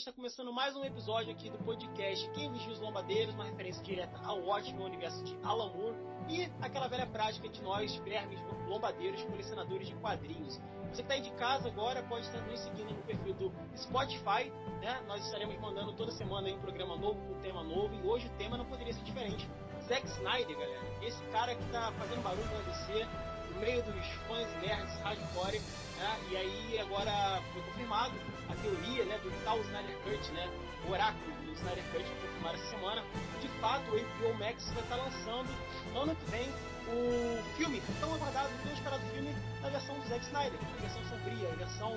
está começando mais um episódio aqui do podcast Quem Vigia os Lombadeiros, uma referência direta ao ótimo universo de Alan Moore e aquela velha prática de nós, vermes lombadeiros, colecionadores de quadrinhos. Você que está aí de casa agora pode estar nos seguindo no perfil do Spotify, né? Nós estaremos mandando toda semana um programa novo um tema novo e hoje o tema não poderia ser diferente. Zack Snyder, galera, esse cara que está fazendo barulho para DC, no meio dos fãs nerds hardcore, né? E aí agora foi confirmado a teoria né, do tal Snyder Cut, né? O oráculo do Snyder Cut foi confirmado essa semana. De fato, o HBO Max vai estar lançando ano que vem o filme tão aguardado, tão esperado filme na versão do Zack Snyder, a versão sombria, a versão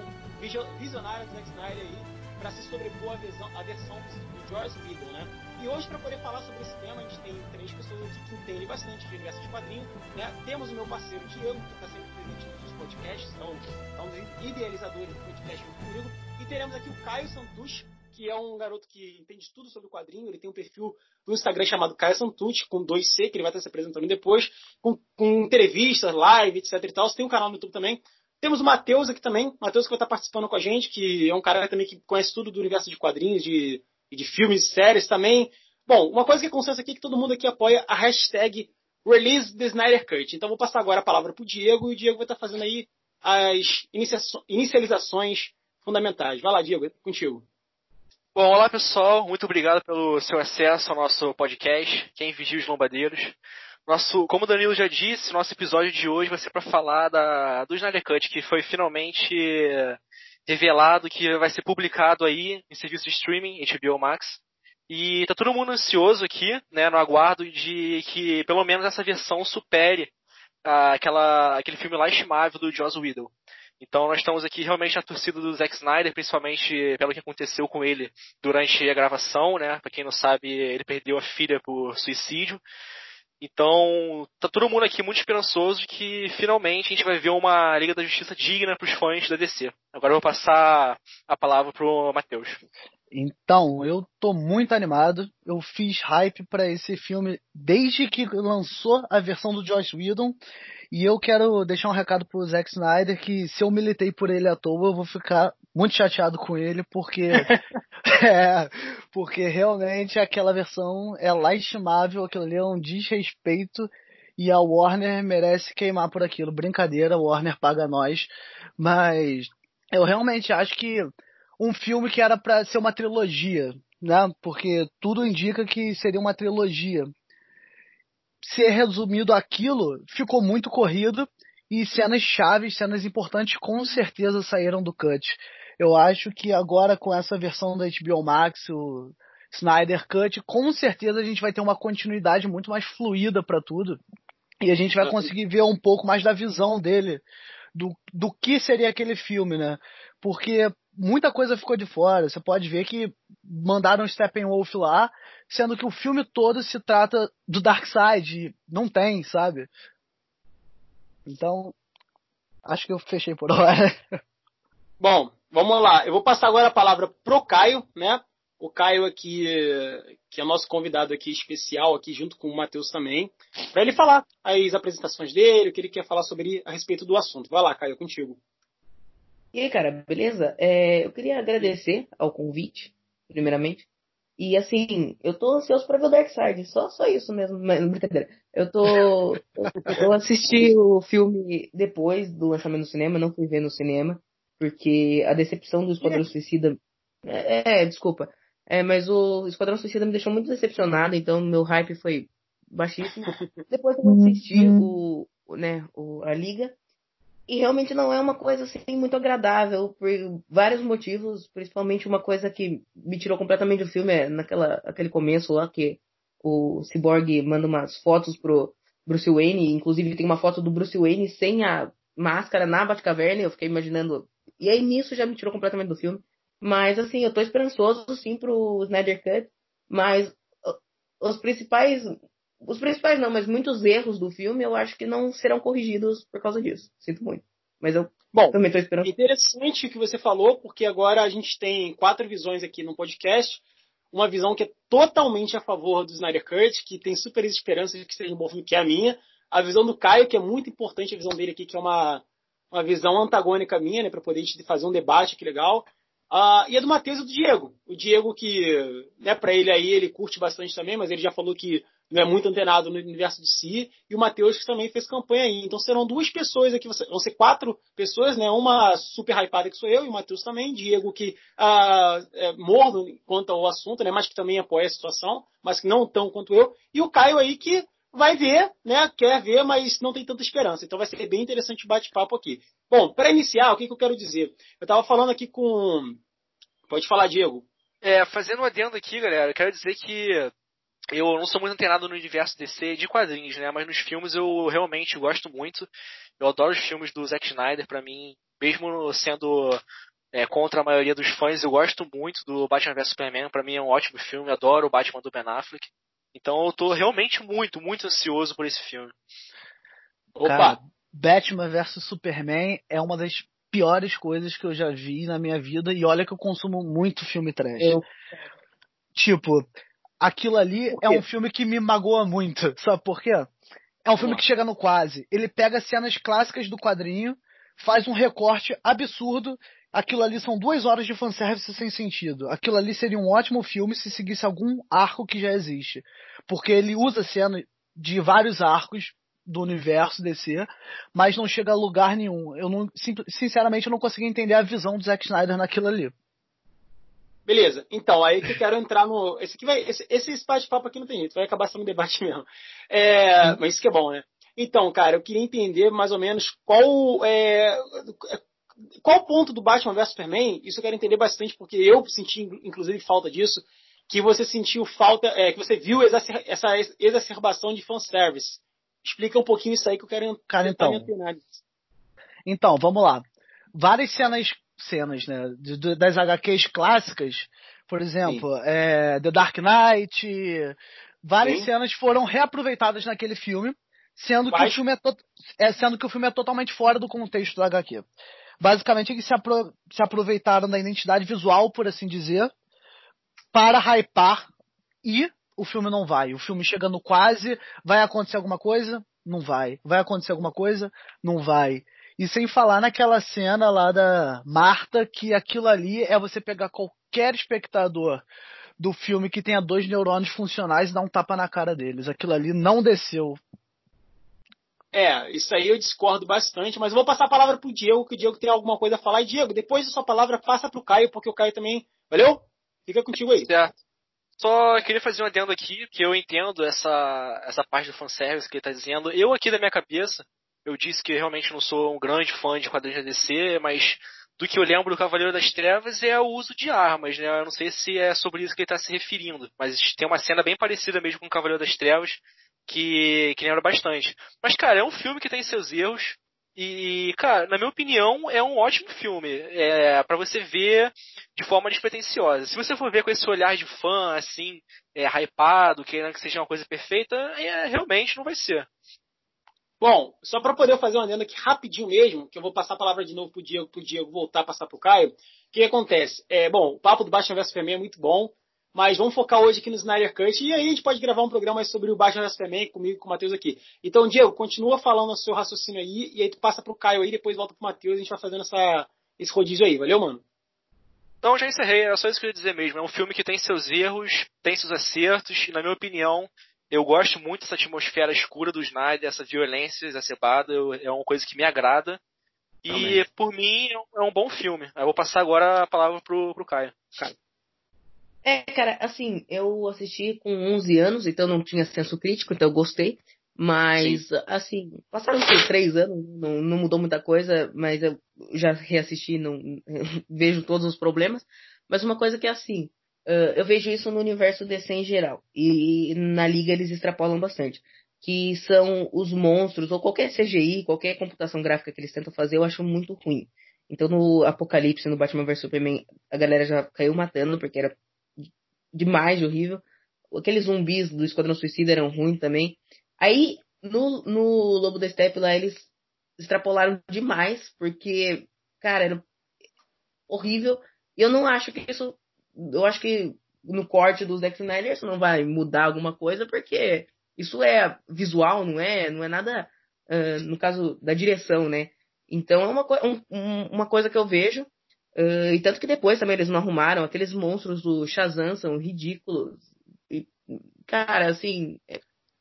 visionária do Zack Snyder aí, para se sobrepor à versão, à versão do George Whedon, né? E hoje, para poder falar sobre esse tema, a gente tem três pessoas aqui que entendem bastante de universo de quadrinhos. Né? Temos o meu parceiro Diego, que está sempre presente nos podcasts, é um dos idealizadores do podcast junto comigo. E teremos aqui o Caio Santucci, que é um garoto que entende tudo sobre o quadrinho. Ele tem um perfil no Instagram chamado Caio Santucci, com 2C, que ele vai estar se apresentando depois, com, com entrevistas, live, etc e tal. Você tem um canal no YouTube também. Temos o Matheus aqui também, Matheus que vai estar participando com a gente, que é um cara também que conhece tudo do universo de quadrinhos, de, de filmes, séries também. Bom, uma coisa que é consenso aqui é que todo mundo aqui apoia a hashtag Release the Snyder Cut. Então vou passar agora a palavra para o Diego e o Diego vai estar fazendo aí as inicializações fundamentais. Vai lá, Diego, é contigo. Bom, olá pessoal, muito obrigado pelo seu acesso ao nosso podcast, Quem Vigia os Lombadeiros. Nosso, como o Danilo já disse, nosso episódio de hoje vai ser para falar da, do Snyder Cut, que foi finalmente revelado que vai ser publicado aí em serviço de streaming, HBO Max. E tá todo mundo ansioso aqui, né, no aguardo de que pelo menos essa versão supere ah, aquela, aquele filme lastimável do Joss Whedon. Então nós estamos aqui realmente na torcida do Zack Snyder, principalmente pelo que aconteceu com ele durante a gravação, né? Para quem não sabe, ele perdeu a filha por suicídio. Então, tá todo mundo aqui muito esperançoso de que finalmente a gente vai ver uma Liga da Justiça digna para os fãs da DC. Agora eu vou passar a palavra pro Matheus. Então, eu tô muito animado. Eu fiz hype para esse filme desde que lançou a versão do Josh Whedon. E eu quero deixar um recado pro Zack Snyder que se eu militei por ele à toa, eu vou ficar muito chateado com ele, porque é, porque realmente aquela versão é lastimável, aquilo ali é um desrespeito e a Warner merece queimar por aquilo. Brincadeira, Warner paga nós, mas eu realmente acho que um filme que era para ser uma trilogia, né? Porque tudo indica que seria uma trilogia. Ser resumido aquilo ficou muito corrido e cenas chaves, cenas importantes com certeza saíram do cut. Eu acho que agora com essa versão da HBO Max, o Snyder Cut, com certeza a gente vai ter uma continuidade muito mais fluida para tudo. E a gente vai conseguir ver um pouco mais da visão dele do, do que seria aquele filme, né? Porque muita coisa ficou de fora. Você pode ver que mandaram Steppenwolf lá, sendo que o filme todo se trata do Darkseid. Não tem, sabe? Então, acho que eu fechei por hora. Bom, vamos lá. Eu vou passar agora a palavra pro Caio, né? O Caio aqui, que é nosso convidado aqui especial, aqui junto com o Matheus também, para ele falar as apresentações dele, o que ele quer falar sobre a respeito do assunto. Vai lá, Caio, contigo. E aí, cara, beleza? É, eu queria agradecer ao convite, primeiramente. E assim, eu tô ansioso pra ver o Dark Side, só, só isso mesmo, mas, brincadeira. Eu tô. eu assisti o filme depois do lançamento no cinema, não fui ver no cinema, porque a decepção do Esquadrão Suicida. É, é, desculpa. É, mas o Esquadrão Suicida me deixou muito decepcionado, então meu hype foi baixíssimo. Depois eu assisti o, né, o, a Liga, e realmente não é uma coisa assim muito agradável por vários motivos, principalmente uma coisa que me tirou completamente do filme é naquela aquele começo lá que o Cyborg manda umas fotos pro Bruce Wayne, inclusive tem uma foto do Bruce Wayne sem a máscara na Batcaverna, eu fiquei imaginando. E aí nisso já me tirou completamente do filme. Mas assim, eu tô esperançoso sim pro Snyder Cut, mas os principais os principais não, mas muitos erros do filme eu acho que não serão corrigidos por causa disso. Sinto muito. Mas eu Bom, também estou esperando. Interessante o que você falou, porque agora a gente tem quatro visões aqui no podcast. Uma visão que é totalmente a favor do Snyder Cut, que tem super esperança de que seja um bom filme, que é a minha. A visão do Caio, que é muito importante a visão dele aqui, que é uma, uma visão antagônica minha, né, para poder fazer um debate que legal. Uh, e é do Matheus e do Diego. O Diego que, né, para ele aí, ele curte bastante também, mas ele já falou que não é muito antenado no universo de si, e o Matheus que também fez campanha aí. Então serão duas pessoas aqui, vão ser quatro pessoas, né? Uma super hypada que sou eu e o Matheus também, Diego que uh, é morno quanto ao assunto, né? Mas que também apoia a situação, mas que não tão quanto eu, e o Caio aí que vai ver, né? Quer ver, mas não tem tanta esperança. Então vai ser bem interessante o bate-papo aqui. Bom, para iniciar, o que, que eu quero dizer? Eu estava falando aqui com Pode falar, Diego. É, fazendo um adendo aqui, galera, eu quero dizer que eu não sou muito antenado no universo DC de quadrinhos, né? Mas nos filmes eu realmente gosto muito. Eu adoro os filmes do Zack Snyder, para mim, mesmo sendo é, contra a maioria dos fãs, eu gosto muito do Batman vs Superman. Para mim é um ótimo filme, adoro o Batman do Ben Affleck. Então eu tô realmente muito, muito ansioso por esse filme. Opa! Cara, Batman vs Superman é uma das piores coisas que eu já vi na minha vida. E olha que eu consumo muito filme trash. Eu... Tipo, aquilo ali é um filme que me magoa muito. Sabe por quê? É um filme que chega no quase. Ele pega cenas clássicas do quadrinho, faz um recorte absurdo. Aquilo ali são duas horas de fanservice sem sentido. Aquilo ali seria um ótimo filme se seguisse algum arco que já existe. Porque ele usa cena de vários arcos do universo DC, mas não chega a lugar nenhum. Eu não, sinceramente, eu não consegui entender a visão do Zack Snyder naquilo ali. Beleza, então, aí que eu quero entrar no. Esse aqui vai. Esse, esse bate-papo aqui não tem jeito, vai acabar sendo um debate mesmo. É, mas isso que é bom, né? Então, cara, eu queria entender mais ou menos qual é, qual o ponto do Batman vs Superman. Isso eu quero entender bastante, porque eu senti, inclusive, falta disso. Que você sentiu falta, é, que você viu essa exacerbação de fanservice. Explica um pouquinho isso aí que eu quero Cara, então, então, vamos lá. Várias cenas, cenas né, de, das HQs clássicas, por exemplo, é, The Dark Knight, várias Sim. cenas foram reaproveitadas naquele filme, sendo que, o filme é, é, sendo que o filme é totalmente fora do contexto da HQ. Basicamente, eles se, apro se aproveitaram da identidade visual, por assim dizer, para hypar e o filme não vai. O filme chegando quase, vai acontecer alguma coisa? Não vai. Vai acontecer alguma coisa? Não vai. E sem falar naquela cena lá da Marta, que aquilo ali é você pegar qualquer espectador do filme que tenha dois neurônios funcionais e dar um tapa na cara deles. Aquilo ali não desceu. É, isso aí eu discordo bastante, mas eu vou passar a palavra pro Diego, que o Diego tem alguma coisa a falar. E Diego, depois da sua palavra, passa pro Caio, porque o Caio também. Valeu? Fica contigo aí. Certo. Só queria fazer um adendo aqui, que eu entendo essa, essa parte do fanservice que ele está dizendo. Eu aqui da minha cabeça, eu disse que realmente não sou um grande fã de quadrinhos da DC, mas do que eu lembro do Cavaleiro das Trevas é o uso de armas, né? Eu não sei se é sobre isso que ele está se referindo, mas tem uma cena bem parecida mesmo com o Cavaleiro das Trevas, que, que lembra bastante. Mas, cara, é um filme que tem seus erros, e, cara, na minha opinião, é um ótimo filme. É para você ver de forma despretensiosa. Se você for ver com esse olhar de fã, assim, é, hypado, querendo que seja uma coisa perfeita, é, realmente não vai ser. Bom, só para poder fazer uma adendo aqui rapidinho mesmo, que eu vou passar a palavra de novo pro Diego, pro Diego voltar a passar pro Caio. O que acontece? É, bom, o papo do Batman vs Superman é muito bom. Mas vamos focar hoje aqui no Snyder Cut e aí a gente pode gravar um programa sobre o Batman vs Superman comigo com o Matheus aqui. Então, Diego, continua falando o seu raciocínio aí e aí tu passa pro Caio aí, depois volta pro Matheus e a gente vai fazendo essa, esse rodízio aí. Valeu, mano? Então, já encerrei. Era só isso que eu ia dizer mesmo. É um filme que tem seus erros, tem seus acertos e, na minha opinião, eu gosto muito dessa atmosfera escura do Snyder, essa violência exacerbada, é uma coisa que me agrada. E, Também. por mim, é um bom filme. Eu vou passar agora a palavra pro, pro Caio. Caio. É, cara, assim, eu assisti com 11 anos, então não tinha senso crítico, então eu gostei. Mas, Sim. assim, passaram os três anos, não, não, mudou muita coisa, mas eu já reassisti, não vejo todos os problemas. Mas uma coisa que é assim, uh, eu vejo isso no universo DC em geral. E na liga eles extrapolam bastante. Que são os monstros, ou qualquer CGI, qualquer computação gráfica que eles tentam fazer, eu acho muito ruim. Então no Apocalipse, no Batman vs Superman, a galera já caiu matando, porque era demais de horrível. Aqueles zumbis do Esquadrão Suicida eram ruins também. Aí, no, no Lobo da Steppe lá, eles extrapolaram demais, porque, cara, era horrível. E eu não acho que isso. Eu acho que no corte dos Zack Snyder isso não vai mudar alguma coisa, porque isso é visual, não é? Não é nada. Uh, no caso da direção, né? Então é uma, um, uma coisa que eu vejo Uh, e tanto que depois também eles não arrumaram. Aqueles monstros do Shazam são ridículos. E, cara, assim,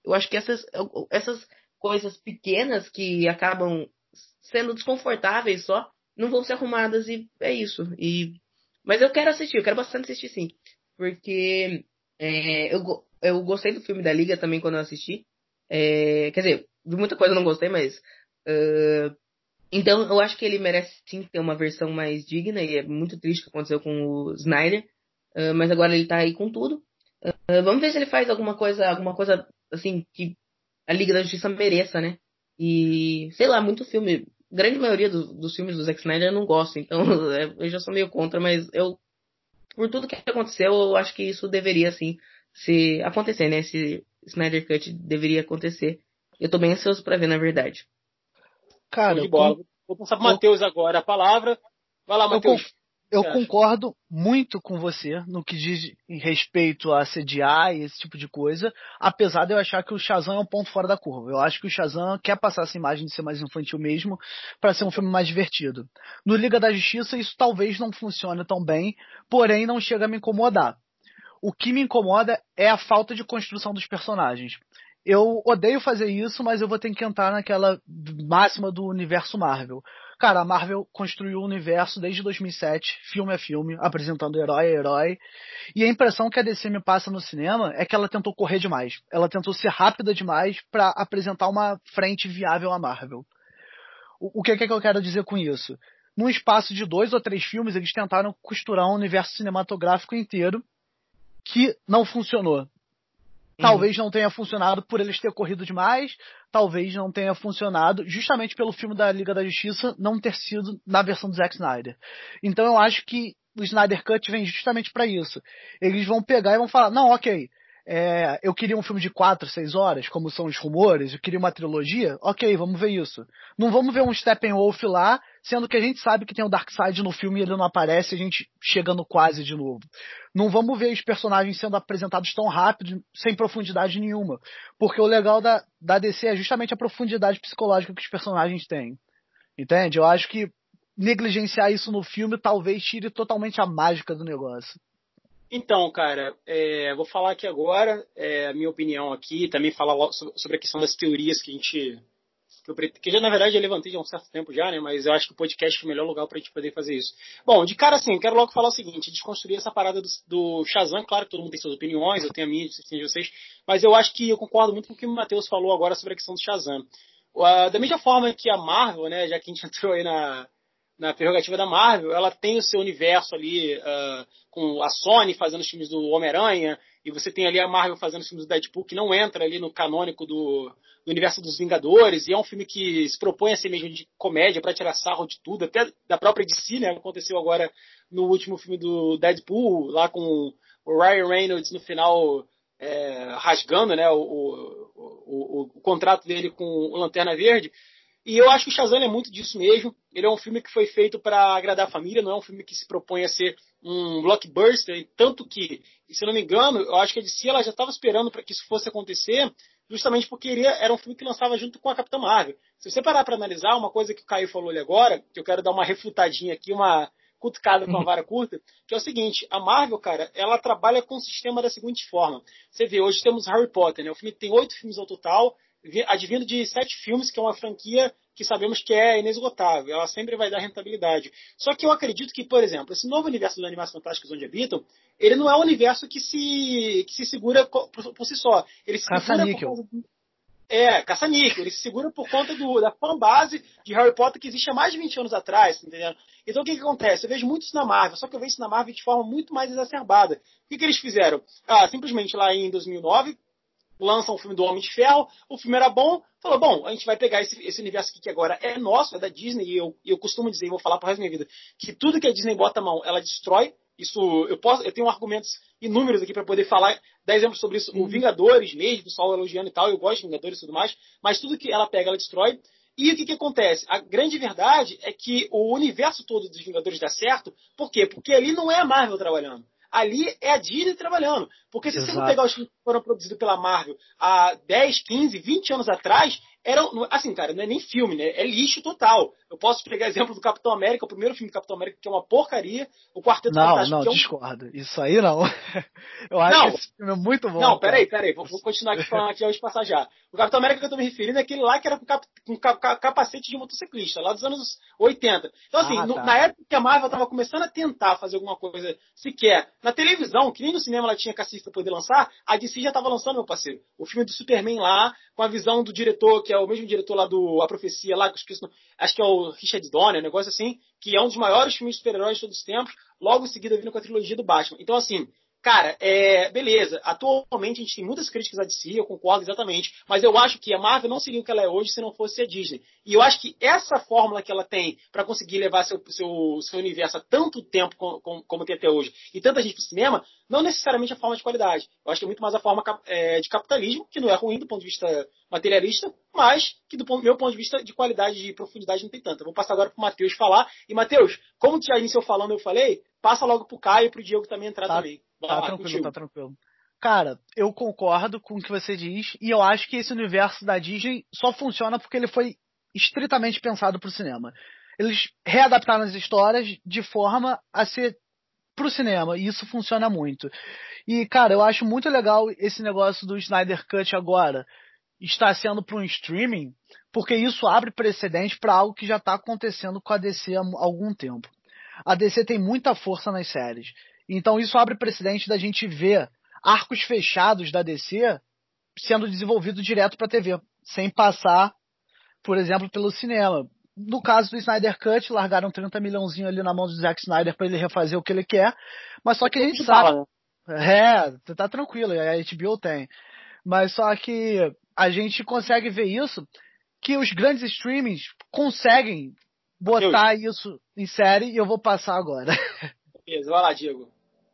eu acho que essas, essas coisas pequenas que acabam sendo desconfortáveis só, não vão ser arrumadas e é isso. E, mas eu quero assistir, eu quero bastante assistir sim. Porque é, eu, eu gostei do filme da Liga também quando eu assisti. É, quer dizer, de muita coisa eu não gostei, mas. Uh, então eu acho que ele merece sim ter uma versão mais digna, e é muito triste o que aconteceu com o Snyder. Uh, mas agora ele tá aí com tudo. Uh, vamos ver se ele faz alguma coisa, alguma coisa assim que a Liga da Justiça mereça, né? E, sei lá, muito filme. Grande maioria do, dos filmes do Zack Snyder eu não gosto, então eu já sou meio contra, mas eu, por tudo que aconteceu, eu acho que isso deveria, assim, se acontecer, né? Esse Snyder Cut deveria acontecer. Eu tô bem ansioso para ver, na verdade. Cara, bola. Com... Vou passar pro Matheus agora a palavra. Vai lá, Matheus. Eu concordo muito com você no que diz em respeito a CGI e esse tipo de coisa, apesar de eu achar que o Shazam é um ponto fora da curva. Eu acho que o Shazam quer passar essa imagem de ser mais infantil mesmo, para ser um filme mais divertido. No Liga da Justiça isso talvez não funcione tão bem, porém não chega a me incomodar. O que me incomoda é a falta de construção dos personagens. Eu odeio fazer isso, mas eu vou ter que entrar naquela máxima do universo Marvel. Cara, a Marvel construiu o universo desde 2007, filme a filme, apresentando herói a herói. E a impressão que a DC me passa no cinema é que ela tentou correr demais. Ela tentou ser rápida demais para apresentar uma frente viável à Marvel. O, o que, que, é que eu quero dizer com isso? Num espaço de dois ou três filmes, eles tentaram costurar um universo cinematográfico inteiro que não funcionou. Talvez não tenha funcionado por eles ter corrido demais, talvez não tenha funcionado justamente pelo filme da Liga da Justiça não ter sido na versão do Zack Snyder. Então eu acho que o Snyder Cut vem justamente para isso. Eles vão pegar e vão falar: não, ok, é, eu queria um filme de 4, 6 horas, como são os rumores, eu queria uma trilogia, ok, vamos ver isso. Não vamos ver um Steppenwolf lá, sendo que a gente sabe que tem o Darkseid no filme e ele não aparece, a gente chega no quase de novo. Não vamos ver os personagens sendo apresentados tão rápido, sem profundidade nenhuma. Porque o legal da, da DC é justamente a profundidade psicológica que os personagens têm. Entende? Eu acho que negligenciar isso no filme talvez tire totalmente a mágica do negócio. Então, cara, é, vou falar aqui agora é, a minha opinião aqui, também falar sobre a questão das teorias que a gente. Que, eu, que já, na verdade, eu levantei há um certo tempo já, né? Mas eu acho que o podcast é o melhor lugar para a gente poder fazer isso. Bom, de cara, assim, quero logo falar o seguinte: desconstruir essa parada do, do Shazam. Claro que todo mundo tem suas opiniões, eu tenho a minha, de vocês. Mas eu acho que eu concordo muito com o que o Matheus falou agora sobre a questão do Shazam. Uh, da mesma forma que a Marvel, né? Já que a gente entrou aí na, na prerrogativa da Marvel, ela tem o seu universo ali uh, com a Sony fazendo os filmes do Homem-Aranha, e você tem ali a Marvel fazendo os filmes do Deadpool, que não entra ali no canônico do, do universo dos Vingadores, e é um filme que se propõe a ser mesmo de comédia, para tirar sarro de tudo, até da própria DC, né? Aconteceu agora no último filme do Deadpool, lá com o Ryan Reynolds no final é, rasgando né, o, o, o, o, contrato dele com o Lanterna Verde. E eu acho que o Shazam é muito disso mesmo. Ele é um filme que foi feito para agradar a família, não é um filme que se propõe a ser um blockbuster, tanto que, se eu não me engano, eu acho que a DC ela já estava esperando para que isso fosse acontecer, justamente porque ele era um filme que lançava junto com a Capitã Marvel. Se você parar para analisar, uma coisa que o Caio falou ali agora, que eu quero dar uma refutadinha aqui, uma cutucada com a vara curta, que é o seguinte, a Marvel, cara, ela trabalha com o sistema da seguinte forma. Você vê, hoje temos Harry Potter, né? O filme tem oito filmes ao total, advindo de sete filmes, que é uma franquia que sabemos que é inesgotável, ela sempre vai dar rentabilidade. Só que eu acredito que, por exemplo, esse novo universo dos Animais Fantásticos onde habitam, ele não é um universo que se, que se segura por, por si só. Ele se Caça-níquel. É, caça-níquel. Ele se segura por conta do, da fanbase de Harry Potter que existe há mais de 20 anos atrás, entendeu? Então o que, que acontece? Eu vejo muito isso na Marvel, só que eu vejo isso na Marvel de forma muito mais exacerbada. O que, que eles fizeram? Ah, simplesmente lá em 2009, lançam o filme do Homem de Ferro, o filme era bom, falou, bom, a gente vai pegar esse, esse universo aqui que agora é nosso, é da Disney, e eu, eu costumo dizer, e vou falar pro resto da minha vida, que tudo que a Disney bota a mão, ela destrói, isso, eu posso, eu tenho argumentos inúmeros aqui para poder falar, dar exemplos sobre isso, uhum. o Vingadores mesmo, o Sol elogiando e tal, eu gosto de Vingadores e tudo mais, mas tudo que ela pega, ela destrói, e o que, que acontece? A grande verdade é que o universo todo dos Vingadores dá certo, por quê? Porque ali não é a Marvel trabalhando ali é a Disney trabalhando. Porque se Exato. você não pegar os filmes que foram produzidos pela Marvel há 10, 15, 20 anos atrás, era, assim, cara, não é nem filme, né? É lixo total. Eu posso pegar exemplo do Capitão América, o primeiro filme do Capitão América, que é uma porcaria, o Quarteto não, Fantástico. Não, não, é um... discordo. Isso aí não. Eu acho não, que esse filme é muito bom. Não, peraí, peraí, vou, vou continuar aqui falando aqui, já passar já. O Capitão América que eu tô me referindo é aquele lá que era com, cap, com cap, capacete de motociclista, lá dos anos 80. Então, assim, ah, no, tá. na época que a Marvel tava começando a tentar fazer alguma coisa sequer na televisão, que nem no cinema ela tinha cacete pra poder lançar, a DC já tava lançando, meu parceiro. O filme do Superman lá, com a visão do diretor, que é o mesmo diretor lá do A Profecia, lá, que eu acho que é o Richard Donner, um negócio assim, que é um dos maiores filmes de super-heróis de todos os tempos, logo em seguida vindo com a trilogia do Batman. Então, assim, Cara, é, beleza. Atualmente a gente tem muitas críticas a DC, eu concordo exatamente. Mas eu acho que a Marvel não seria o que ela é hoje se não fosse a Disney. E eu acho que essa fórmula que ela tem para conseguir levar seu, seu, seu universo há tanto tempo como, como tem até hoje e tanta gente pro cinema, não necessariamente a forma de qualidade. Eu acho que é muito mais a forma é, de capitalismo, que não é ruim do ponto de vista materialista, mas que do ponto, meu ponto de vista de qualidade e profundidade não tem tanto. Eu vou passar agora pro Matheus falar. E Matheus, como já iniciou falando, eu falei, passa logo pro Caio e pro Diego também entrar tá. também. Tá lá, tranquilo, contigo. tá tranquilo. Cara, eu concordo com o que você diz e eu acho que esse universo da Disney só funciona porque ele foi estritamente pensado pro cinema. Eles readaptaram as histórias de forma a ser pro cinema e isso funciona muito. E, cara, eu acho muito legal esse negócio do Snyder Cut agora estar sendo para um streaming, porque isso abre precedente para algo que já está acontecendo com a DC há algum tempo. A DC tem muita força nas séries. Então isso abre precedente da gente ver arcos fechados da DC sendo desenvolvido direto para TV, sem passar, por exemplo, pelo cinema. No caso do Snyder Cut, largaram 30 milhãozinho ali na mão do Zack Snyder para ele refazer o que ele quer, mas só que a gente sabe. Né? É, tá tranquilo, a HBO tem. Mas só que a gente consegue ver isso, que os grandes streamings conseguem botar eu... isso em série e eu vou passar agora. Beleza, vai lá, Diego.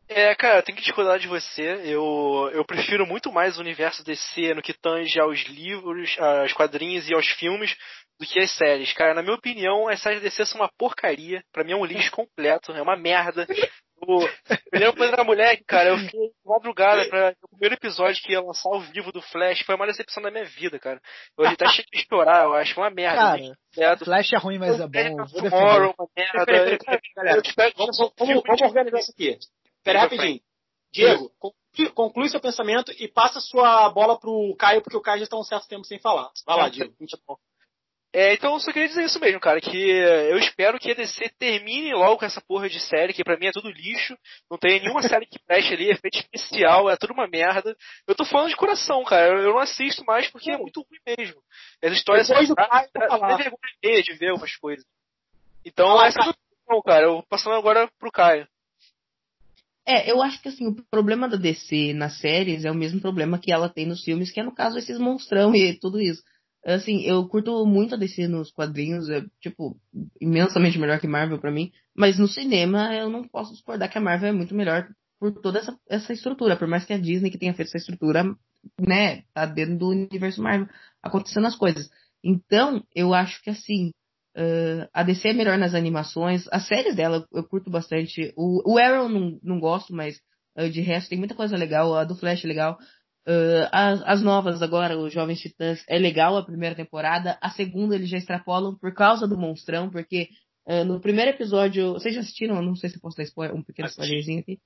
É, cara, eu tenho que discordar de você. Eu, eu prefiro muito mais o universo DC no que tange aos livros, aos quadrinhos e aos filmes do que as séries. Cara, na minha opinião, as séries DC são uma porcaria. Pra mim é um lixo completo, é uma merda. O, eu lembro quando era moleque, cara, eu fui madrugada pra o primeiro episódio que ia lançar ao vivo do Flash. Foi a maior decepção da minha vida, cara. Eu até achei de chorar, eu acho. Uma merda. Cara, certo? Flash é ruim, mas é bom. Tomorrow, uma merda. Vamos organizar isso aqui. Pera rapidinho. Diego, conclui seu pensamento e passa sua bola pro Caio, porque o Caio já está um certo tempo sem falar. Vai lá, Diego. É, então eu só queria dizer isso mesmo, cara, que eu espero que a DC termine logo com essa porra de série, que pra mim é tudo lixo, não tem nenhuma série que preste ali, efeito especial, é tudo uma merda. Eu tô falando de coração, cara, eu não assisto mais porque é muito ruim mesmo. As histórias são dá vergonha de ver algumas coisas. Então, essa é a cara, eu passando agora pro Caio. É, eu acho que assim, o problema da DC nas séries é o mesmo problema que ela tem nos filmes, que é no caso esses monstrão e tudo isso. Assim, eu curto muito a DC nos quadrinhos, é, tipo, imensamente melhor que Marvel para mim, mas no cinema eu não posso discordar que a Marvel é muito melhor por toda essa, essa estrutura, por mais que a Disney que tenha feito essa estrutura, né, tá dentro do universo Marvel acontecendo as coisas. Então, eu acho que assim, Uh, a DC é melhor nas animações. As séries dela eu curto bastante. O, o Arrow não, não gosto, mas uh, de resto tem muita coisa legal. A do Flash é legal. Uh, as, as, novas agora, os Jovens Titãs, é legal a primeira temporada. A segunda eles já extrapolam por causa do monstrão, porque no primeiro episódio. Vocês já assistiram? Não sei se posso dar spoiler, um pequeno spoilerzinho aqui.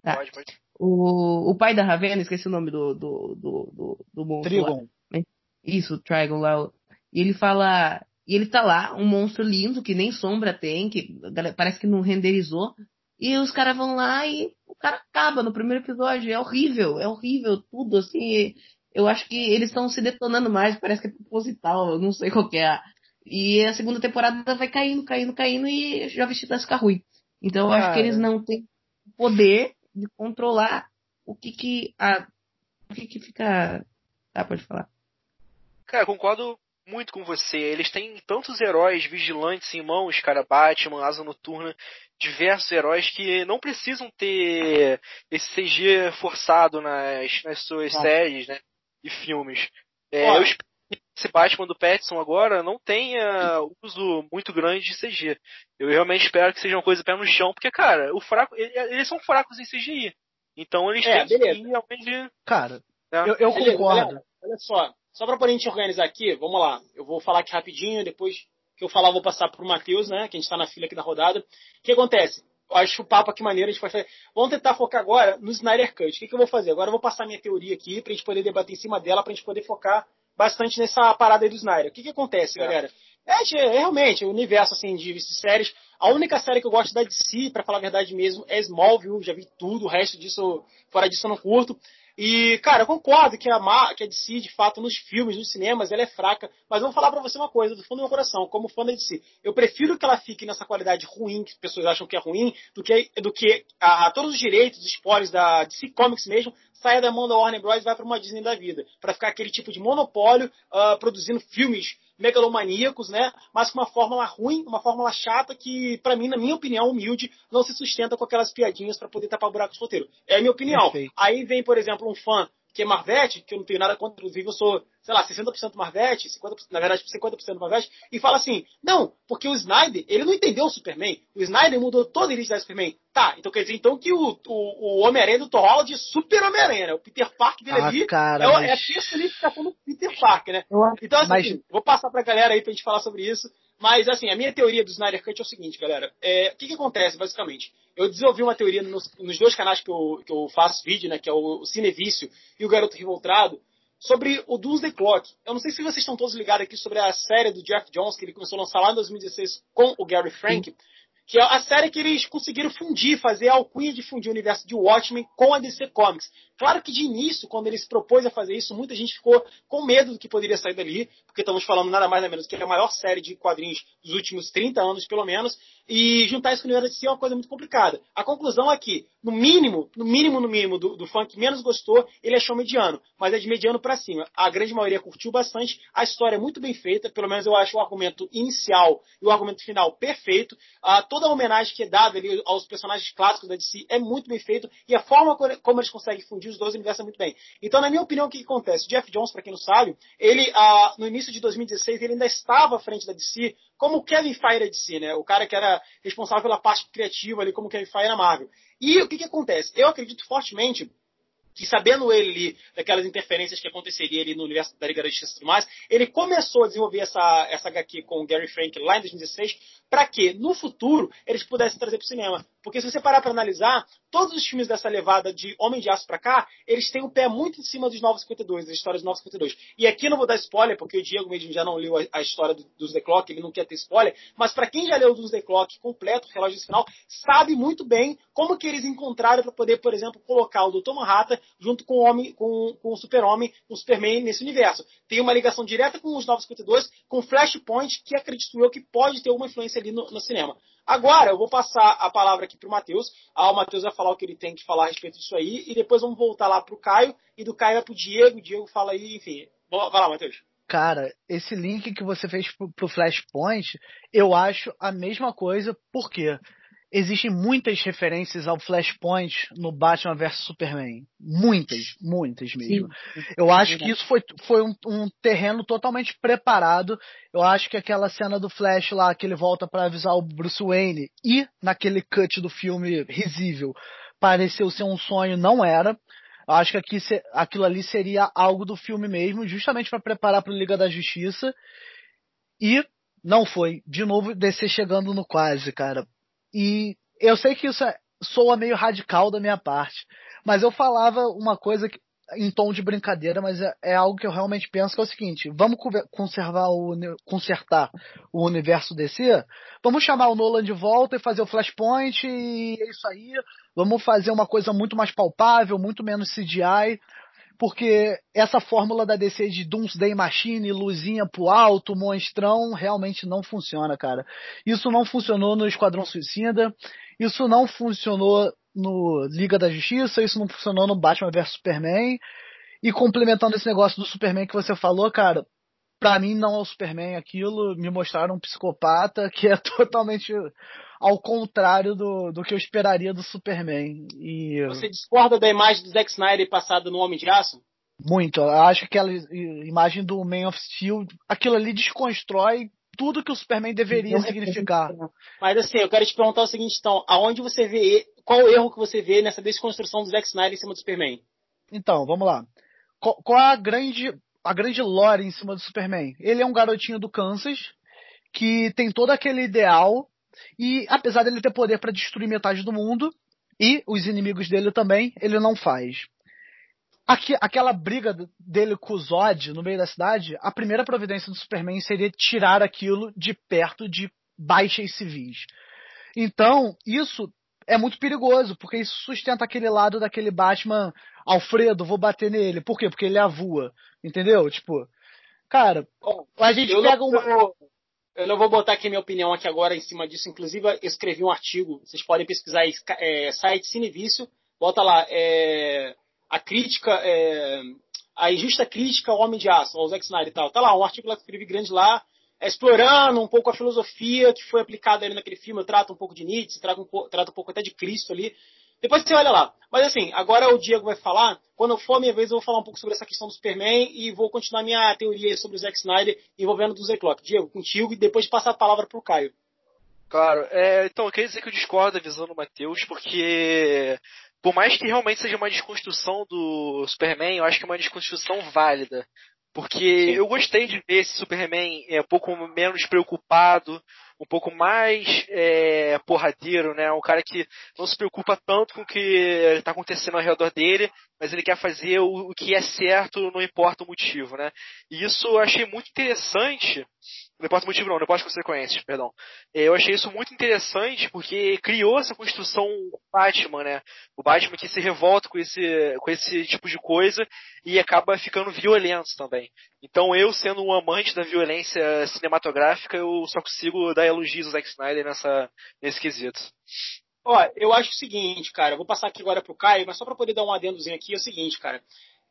Tá. Pode, pode. O, o pai da Ravena, esqueci o nome do, do, do, do, do monstro. Trigon. Lá. Isso, Trigon lá. E ele fala e ele tá lá, um monstro lindo, que nem sombra tem, que parece que não renderizou. E os caras vão lá e o cara acaba no primeiro episódio. É horrível, é horrível tudo, assim. Eu acho que eles estão se detonando mais, parece que é proposital, eu não sei qual que é. E a segunda temporada vai caindo, caindo, caindo e já vestido ficar ruim. Então eu acho que eles não têm poder de controlar o que que a o que que fica, tá, pode falar. Cara, concordo muito com você. Eles têm tantos heróis vigilantes em mãos, cara, Batman, Asa Noturna, diversos heróis que não precisam ter esse CG forçado nas, nas suas ah. séries, né, e filmes. É, eu espero que esse Batman do Pattinson agora não tenha uso muito grande de CG. Eu realmente espero que seja uma coisa pé no chão, porque, cara, o fraco, eles são fracos em CGI. Então eles é, têm beleza. que realmente... Cara, né? eu, eu concordo. olha só, só pra poder a gente organizar aqui, vamos lá. Eu vou falar aqui rapidinho, depois que eu falar, eu vou passar pro Matheus, né? Que a gente tá na fila aqui da rodada. O que acontece? Eu acho o papo aqui maneiro, a gente pode fazer. Vamos tentar focar agora no Snyder Cut. O que, que eu vou fazer? Agora eu vou passar minha teoria aqui pra gente poder debater em cima dela, pra gente poder focar bastante nessa parada aí do Snyder. O que, que acontece, é. galera? É, é, realmente, o universo assim, de séries. A única série que eu gosto da DC, para falar a verdade mesmo, é Smallville. Já vi tudo, o resto disso, fora disso eu não curto. E, cara, eu concordo que a, que a DC, de fato, nos filmes, nos cinemas, ela é fraca. Mas eu vou falar pra você uma coisa, do fundo do meu coração, como fã da DC. Eu prefiro que ela fique nessa qualidade ruim, que as pessoas acham que é ruim, do que, do que a, a todos os direitos, os spoilers da DC Comics mesmo, saia da mão da Warner Bros. e vai para uma Disney da vida. para ficar aquele tipo de monopólio uh, produzindo filmes megalomaníacos, né? Mas com uma fórmula ruim, uma fórmula chata que, para mim, na minha opinião, humilde, não se sustenta com aquelas piadinhas para poder tapar buraco de roteiro. É a minha opinião. Perfeito. Aí vem, por exemplo, um fã que é Marvete, que eu não tenho nada contra, inclusive eu sou, sei lá, 60% Marvete, 50%, na verdade 50% Marvete, e fala assim, não, porque o Snyder, ele não entendeu o Superman, o Snyder mudou toda a identidade do Superman. Tá, então quer dizer então que o, o, o Homem-Aranha do Tom Holland é super Homem-Aranha, né? O Peter Parker dele ah, ali cara, é, mas... é a personificação do Peter Parker, né? Então assim, mas... vou passar pra galera aí pra gente falar sobre isso, mas assim, a minha teoria do Snyder Cut é o seguinte, galera, é, o que que acontece, basicamente? eu desenvolvi uma teoria nos, nos dois canais que eu, que eu, faço vídeo, né, que é o Cinevício e o Garoto Revoltado, sobre o Doomsday Clock. Eu não sei se vocês estão todos ligados aqui sobre a série do Jeff Jones, que ele começou a lançar lá em 2016 com o Gary Frank, Sim. que é a série que eles conseguiram fundir, fazer a alcunha de fundir o universo de Watchmen com a DC Comics. Claro que de início, quando ele se propôs a fazer isso, muita gente ficou com medo do que poderia sair dali, porque estamos falando nada mais nada menos que é a maior série de quadrinhos dos últimos 30 anos, pelo menos, e juntar isso com o universo DC é uma coisa muito complicada. A conclusão é que, no mínimo, no mínimo, no mínimo, do, do fã que menos gostou, ele achou mediano, mas é de mediano para cima. A grande maioria curtiu bastante, a história é muito bem feita, pelo menos eu acho o argumento inicial e o argumento final perfeito. Ah, toda a homenagem que é dada ali aos personagens clássicos da DC é muito bem feito, e a forma como eles conseguem fundir os dois é muito bem. Então, na minha opinião, o que, que acontece? Jeff Jones, para quem não sabe, ele, ah, no início de 2016, ele ainda estava à frente da DC como o Kevin Feige de si, né? O cara que era responsável pela parte criativa ali, como o Kevin Feige na Marvel. E o que, que acontece? Eu acredito fortemente que sabendo ele ali, daquelas interferências que aconteceria ali no universo da Liga da Justiça e tudo mais, ele começou a desenvolver essa, essa HQ com o Gary Frank lá em 2016, para que no futuro eles pudessem trazer para o cinema. Porque se você parar para analisar, todos os filmes dessa levada de Homem de Aço para cá, eles têm o um pé muito em cima dos 952, das histórias dos 952. E aqui não vou dar spoiler, porque o Diego mesmo já não leu a, a história do, dos The Clock, ele não quer ter spoiler, mas para quem já leu dos The Clock completo, o relógio final, sabe muito bem como que eles encontraram para poder, por exemplo, colocar o Dr. Manhattan junto com o homem, com, com o Super-Homem, o Superman nesse universo. Tem uma ligação direta com os 952, com Flashpoint, que acredito eu que pode ter alguma influência ali no, no cinema. Agora, eu vou passar a palavra aqui para o Matheus. Ah, o Matheus vai falar o que ele tem que falar a respeito disso aí. E depois vamos voltar lá para o Caio. E do Caio vai para o Diego. O Diego fala aí, enfim. Vai lá, Matheus. Cara, esse link que você fez pro, o Flashpoint, eu acho a mesma coisa. Por quê? Existem muitas referências ao Flashpoint no Batman vs Superman. Muitas, muitas mesmo. Sim. Eu acho que isso foi, foi um, um, terreno totalmente preparado. Eu acho que aquela cena do Flash lá, que ele volta para avisar o Bruce Wayne, e naquele cut do filme risível, pareceu ser um sonho, não era. Eu acho que aqui, aquilo ali seria algo do filme mesmo, justamente para preparar para Liga da Justiça. E não foi. De novo, DC chegando no quase, cara. E eu sei que isso é, soa meio radical da minha parte, mas eu falava uma coisa que, em tom de brincadeira, mas é, é, algo que eu realmente penso que é o seguinte: vamos conservar o, consertar o universo DC, vamos chamar o Nolan de volta e fazer o Flashpoint e é isso aí. Vamos fazer uma coisa muito mais palpável, muito menos CGI porque essa fórmula da DC de Doomsday Machine, luzinha pro alto, monstrão, realmente não funciona, cara. Isso não funcionou no Esquadrão Suicida, isso não funcionou no Liga da Justiça, isso não funcionou no Batman vs Superman. E complementando esse negócio do Superman que você falou, cara, pra mim não é o Superman aquilo, me mostraram um psicopata que é totalmente ao contrário do, do que eu esperaria do Superman. E, Você discorda da imagem do Zack Snyder passada no Homem de Aço? Muito. Eu acho que aquela imagem do Man of Steel, aquilo ali desconstrói tudo que o Superman deveria Não significar. Mas assim, eu quero te perguntar o seguinte, então, aonde você vê, qual o erro que você vê nessa desconstrução do Zack Snyder em cima do Superman? Então, vamos lá. Qual, qual a grande a grande lore em cima do Superman. Ele é um garotinho do Kansas que tem todo aquele ideal e apesar dele ter poder para destruir metade do mundo e os inimigos dele também, ele não faz. Aqui, aquela briga dele com o Zod no meio da cidade, a primeira providência do Superman seria tirar aquilo de perto de baixas civis. Então, isso é muito perigoso, porque isso sustenta aquele lado daquele Batman, Alfredo, vou bater nele. Por quê? Porque ele avua. Entendeu? Tipo, cara, a gente pega uma. Vou, eu não vou botar aqui minha opinião aqui agora em cima disso. Inclusive, eu escrevi um artigo, vocês podem pesquisar aí, é, site Cinevício, bota lá, é, a crítica, é, a injusta crítica ao Homem de Aço, ao Zack Snyder e tal. Tá lá, um artigo lá que eu escrevi grande lá, é, explorando um pouco a filosofia que foi aplicada ali naquele filme. Eu trato um pouco de Nietzsche, trato um, trato um pouco até de Cristo ali. Depois você olha lá. Mas assim, agora o Diego vai falar. Quando for a minha vez, eu vou falar um pouco sobre essa questão do Superman e vou continuar minha teoria sobre o Zack Snyder envolvendo o Clock. Diego, contigo e depois passar a palavra para o Caio. Claro, é, então eu queria dizer que eu discordo da visão do Matheus, porque por mais que realmente seja uma desconstrução do Superman, eu acho que é uma desconstrução válida. Porque Sim. eu gostei de ver esse Superman é, um pouco menos preocupado, um pouco mais é, porradeiro, né? Um cara que não se preocupa tanto com o que está acontecendo ao redor dele, mas ele quer fazer o, o, que é certo, não importa o motivo, né? E isso eu achei muito interessante não importa o motivo não, não importa consequências, perdão. É, eu achei isso muito interessante porque criou essa construção Batman, né? O Batman que se revolta com esse, com esse tipo de coisa e acaba ficando violento também. Então eu, sendo um amante da violência cinematográfica, eu só consigo dar elogios ao Zack Snyder nessa, nesse quesito. Ó, eu acho o seguinte, cara, vou passar aqui agora pro Caio, mas só para poder dar um adendozinho aqui, é o seguinte, cara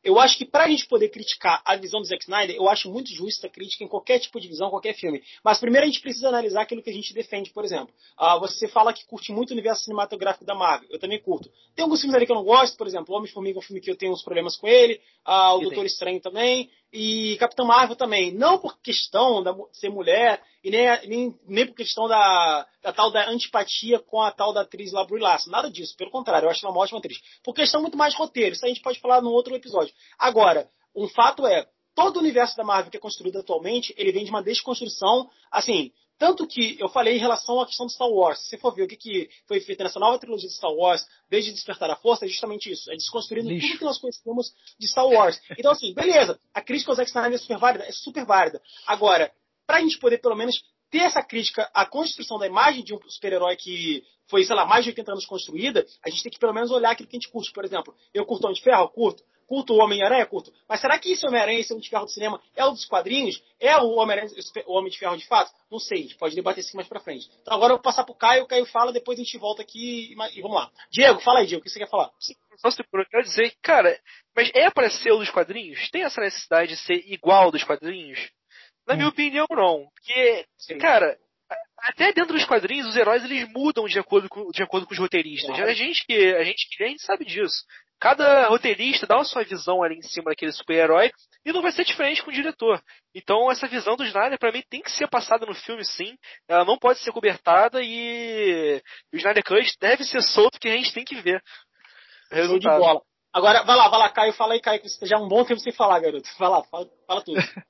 eu acho que para a gente poder criticar a visão do Zack Snyder, eu acho muito justa a crítica em qualquer tipo de visão, qualquer filme. Mas primeiro a gente precisa analisar aquilo que a gente defende, por exemplo. Uh, você fala que curte muito o universo cinematográfico da Marvel. Eu também curto. Tem alguns filmes ali que eu não gosto, por exemplo, Homem-Formiga é um filme que eu tenho uns problemas com ele, uh, o Doutor. Estranho também, e Capitão Marvel também. Não por questão de ser mulher, e nem, nem, nem por questão da, da tal da antipatia com a tal da atriz lá, Brie. Nada disso, pelo contrário, eu acho ela uma ótima atriz. Por questão muito mais roteiro, isso a gente pode falar num outro episódio. Agora, um fato é, todo o universo da Marvel que é construído atualmente, ele vem de uma desconstrução, assim, tanto que eu falei em relação à questão do Star Wars. Se você for ver o que, que foi feito nessa nova trilogia de Star Wars, desde Despertar a Força, é justamente isso. É desconstruindo Lixo. tudo que nós conhecemos de Star Wars. Então, assim, beleza. A crítica ao Zack Snyder é super válida? É super válida. Agora, para a gente poder, pelo menos, ter essa crítica à construção da imagem de um super-herói que foi, sei lá, mais de 80 anos construída, a gente tem que pelo menos olhar aquilo que a gente curte. Por exemplo, eu curto Homem de Ferro? Curto. Curto o Homem-Aranha? Curto. Mas será que esse Homem-Aranha, esse Homem de Ferro do cinema, é o dos quadrinhos? É o Homem, o Homem de Ferro de fato? Não sei, a gente pode debater isso mais pra frente. Então agora eu vou passar pro Caio, o Caio fala, depois a gente volta aqui e, e vamos lá. Diego, fala aí, Diego, o que você quer falar? Sim, só se eu quero dizer, cara, mas é para ser o dos quadrinhos? Tem essa necessidade de ser igual dos quadrinhos? Na hum. minha opinião, não. Porque, Sim. cara, até dentro dos quadrinhos, os heróis eles mudam de acordo com, de acordo com os roteiristas. Claro. A gente que a gente que a gente sabe disso. Cada roteirista dá a sua visão ali em cima daquele super-herói e não vai ser diferente com o diretor. Então essa visão do Snyder para mim tem que ser passada no filme sim. Ela não pode ser cobertada e o Snyder Cut deve ser solto que a gente tem que ver. Resultado. de bola. Agora, vai lá, vai lá, Caio, fala aí, Caio, que você já é um bom tempo sem falar, garoto. Vai lá, fala, fala tudo.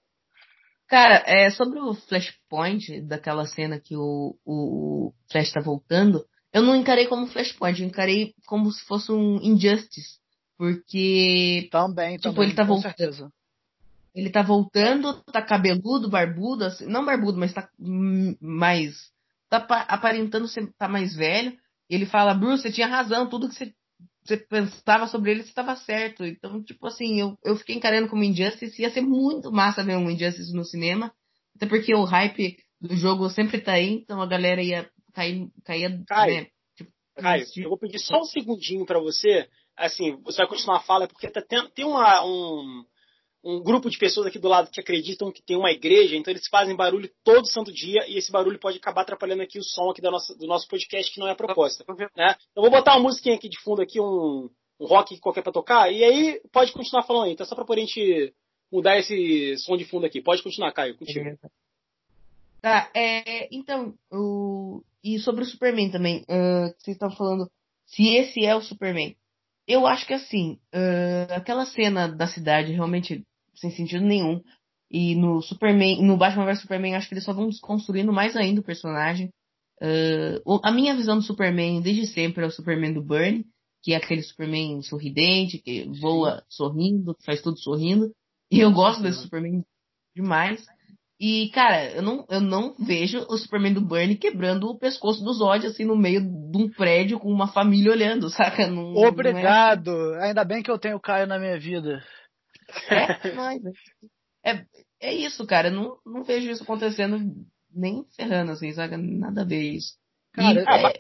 Cara, é, sobre o Flashpoint, daquela cena que o, o Flash tá voltando, eu não encarei como Flashpoint, eu encarei como se fosse um Injustice. Porque. Também, tipo, também, ele tá voltando. Certeza. Ele tá voltando, tá cabeludo, barbudo, assim, não barbudo, mas tá mais. Tá aparentando ser tá mais velho. E ele fala, Bruce, você tinha razão, tudo que você você pensava sobre ele, estava certo. Então, tipo assim, eu, eu fiquei encarando como Injustice. Ia ser muito massa ver um Injustice no cinema. Até porque o hype do jogo sempre tá aí, então a galera ia cair, cair Caio, né, tipo, Caio, eu vou pedir só um segundinho para você. Assim, você vai continuar a fala, porque tá tem, tem uma, um, um grupo de pessoas aqui do lado que acreditam que tem uma igreja, então eles fazem barulho todo santo dia e esse barulho pode acabar atrapalhando aqui o som aqui da nossa, do nosso podcast, que não é a proposta. Né? Então vou botar uma musiquinha aqui de fundo aqui, um, um rock qualquer para tocar, e aí pode continuar falando aí. Então só pra poder a gente mudar esse som de fundo aqui. Pode continuar, Caio, contigo. Tá, é, então, o, e sobre o Superman também, uh, vocês estão falando se esse é o Superman. Eu acho que assim, uh, aquela cena da cidade realmente sem sentido nenhum. E no Superman, no Batman vs Superman, acho que eles só vão desconstruindo mais ainda o personagem. Uh, a minha visão do Superman desde sempre é o Superman do Burn, que é aquele Superman sorridente, que voa sorrindo, faz tudo sorrindo. E eu gosto desse Superman demais. E, cara, eu não, eu não vejo o Superman do Burn quebrando o pescoço do Zod, assim, no meio de um prédio com uma família olhando, saca? Não, Obrigado! Não é... Ainda bem que eu tenho o Caio na minha vida. É, mas é, é isso, cara. Eu não, não vejo isso acontecendo nem ferrando, assim, saca? Nada a ver isso. Cara, e, é,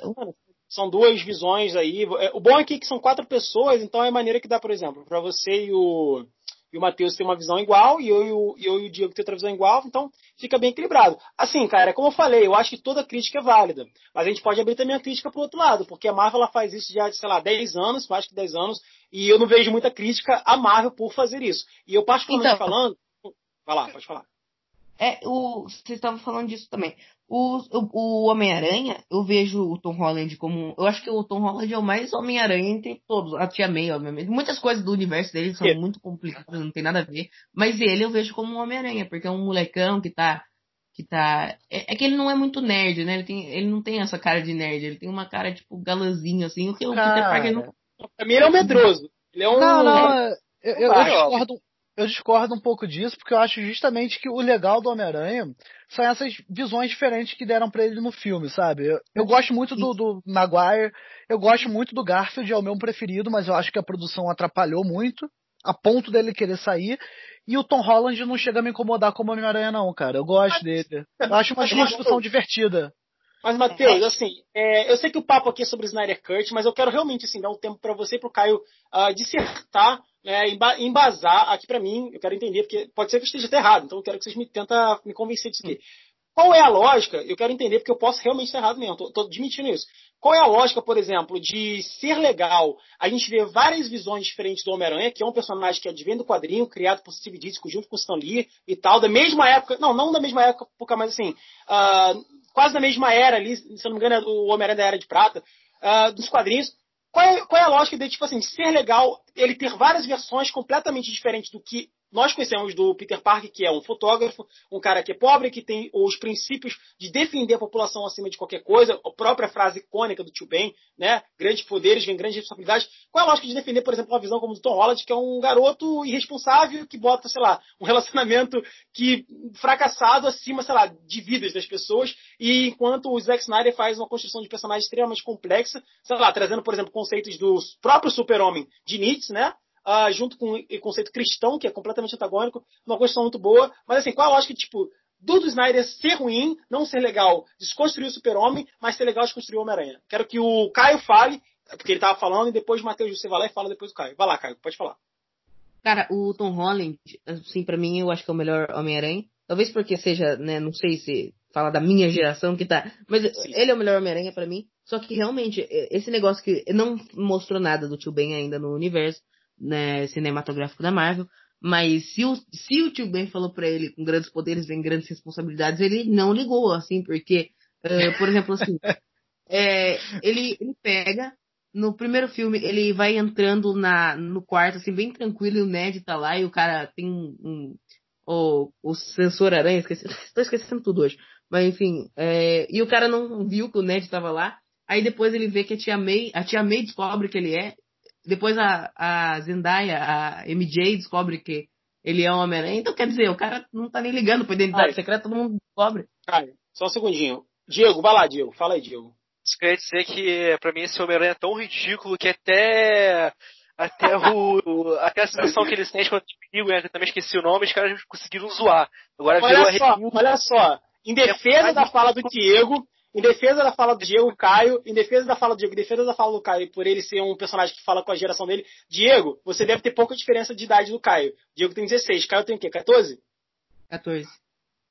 são duas visões aí. É, o bom é que são quatro pessoas, então é maneira que dá, por exemplo, para você e o e o Matheus tem uma visão igual, e eu e, o, eu e o Diego tem outra visão igual, então fica bem equilibrado. Assim, cara, como eu falei, eu acho que toda crítica é válida, mas a gente pode abrir também a crítica pro outro lado, porque a Marvel ela faz isso já sei lá, 10 anos, mais que 10 anos, e eu não vejo muita crítica à Marvel por fazer isso. E eu, particularmente então, falando. Vai lá, pode falar. É, o, vocês estavam falando disso também. O, o, o Homem-Aranha, eu vejo o Tom Holland como. Eu acho que o Tom Holland é o mais Homem-Aranha entre todos. A Tia May, obviamente. Muitas coisas do universo dele são é. muito complicadas, não tem nada a ver. Mas ele eu vejo como um Homem-Aranha, porque é um molecão que tá. Que tá. É, é, que ele não é muito nerd, né? Ele, tem, ele não tem essa cara de nerd. Ele tem uma cara, tipo, galãzinho, assim. O que o Peter Parker não. Pra mim ele é um medroso. Ele é um. Não, não. Eu, eu, eu discordo, eu discordo um pouco disso, porque eu acho justamente que o legal do Homem-Aranha são essas visões diferentes que deram para ele no filme, sabe? Eu, eu gosto muito do, do, Maguire, eu gosto muito do Garfield, é o meu preferido, mas eu acho que a produção atrapalhou muito, a ponto dele querer sair. E o Tom Holland não chega a me incomodar como Homem-Aranha, não, cara. Eu gosto dele. Eu acho uma discussão divertida. Mas, Matheus, assim, é, eu sei que o papo aqui é sobre Snyder Cut, mas eu quero realmente assim, dar um tempo para você e pro Caio uh, dissertar é, embasar aqui para mim, eu quero entender, porque pode ser que eu esteja até errado, então eu quero que vocês me tentem me convencer disso aqui. Qual é a lógica? Eu quero entender, porque eu posso realmente estar errado mesmo, estou admitindo isso. Qual é a lógica, por exemplo, de ser legal a gente ver várias visões diferentes do Homem-Aranha, que é um personagem que advém do quadrinho, criado por Steve Ditko junto com Stan Lee e tal, da mesma época, não, não da mesma época, mas assim, uh, quase da mesma era ali, se eu não me engano, o Homem-Aranha da Era de Prata, uh, dos quadrinhos. Qual é, qual é, a lógica de, tipo assim, ser legal ele ter várias versões completamente diferentes do que nós conhecemos do Peter Parker, que é um fotógrafo, um cara que é pobre, que tem os princípios de defender a população acima de qualquer coisa, a própria frase icônica do Tio Ben, né? Grandes poderes vêm grandes responsabilidades. Qual é a lógica de defender, por exemplo, uma visão como do Tom Holland, que é um garoto irresponsável que bota, sei lá, um relacionamento que fracassado acima, sei lá, de vidas das pessoas, e enquanto o Zack Snyder faz uma construção de personagem extremamente complexa, sei lá, trazendo, por exemplo, conceitos do próprio super-homem de Nietzsche, né? Uh, junto com o conceito cristão, que é completamente antagônico, uma construção muito boa. Mas assim, qual a lógica, tipo, do, Snyder ser ruim, não ser legal, desconstruir o super-homem, mas ser legal desconstruir o Homem-Aranha? Quero que o Caio fale, porque ele tava falando, e depois o Matheus você vai lá e fala depois do Caio. Vai lá, Caio, pode falar. Cara, o Tom Holland, assim, para mim, eu acho que é o melhor Homem-Aranha. Talvez porque seja, né, não sei se fala da minha geração que tá. Mas Sim. ele é o melhor Homem-Aranha para mim. Só que realmente, esse negócio que não mostrou nada do tio Ben ainda no universo né, cinematográfico da Marvel. Mas se o, se o tio Ben falou para ele com grandes poderes vem grandes responsabilidades, ele não ligou, assim, porque, uh, por exemplo, assim, é, ele, ele pega, no primeiro filme, ele vai entrando na, no quarto, assim, bem tranquilo, e o Ned tá lá, e o cara tem um, um o, o sensor aranha, esqueci, tô esquecendo tudo hoje. Mas enfim, é, e o cara não viu que o Ned tava lá. Aí depois ele vê que a tia May, a tia May descobre que ele é, depois a, a Zendaya, a MJ, descobre que ele é um Homem-Aranha. Então, quer dizer, o cara não tá nem ligando pra identidade Ai. secreta, todo mundo descobre. Ai, só um segundinho. Diego, vai lá, Diego. Fala aí, Diego. Isso quer dizer que, pra mim, esse Homem-Aranha é tão ridículo que até até o, até a sensação que eles têm quando perigo, né, eu também esqueci o nome, os caras conseguiram zoar. Agora olha só, olha só, em defesa é da fala do Diego, em defesa da fala do Diego, Caio, em defesa da fala do Diego, em defesa da fala do Caio, por ele ser um personagem que fala com a geração dele, Diego, você deve ter pouca diferença de idade do Caio. Diego tem 16, Caio tem o quê? 14? 14.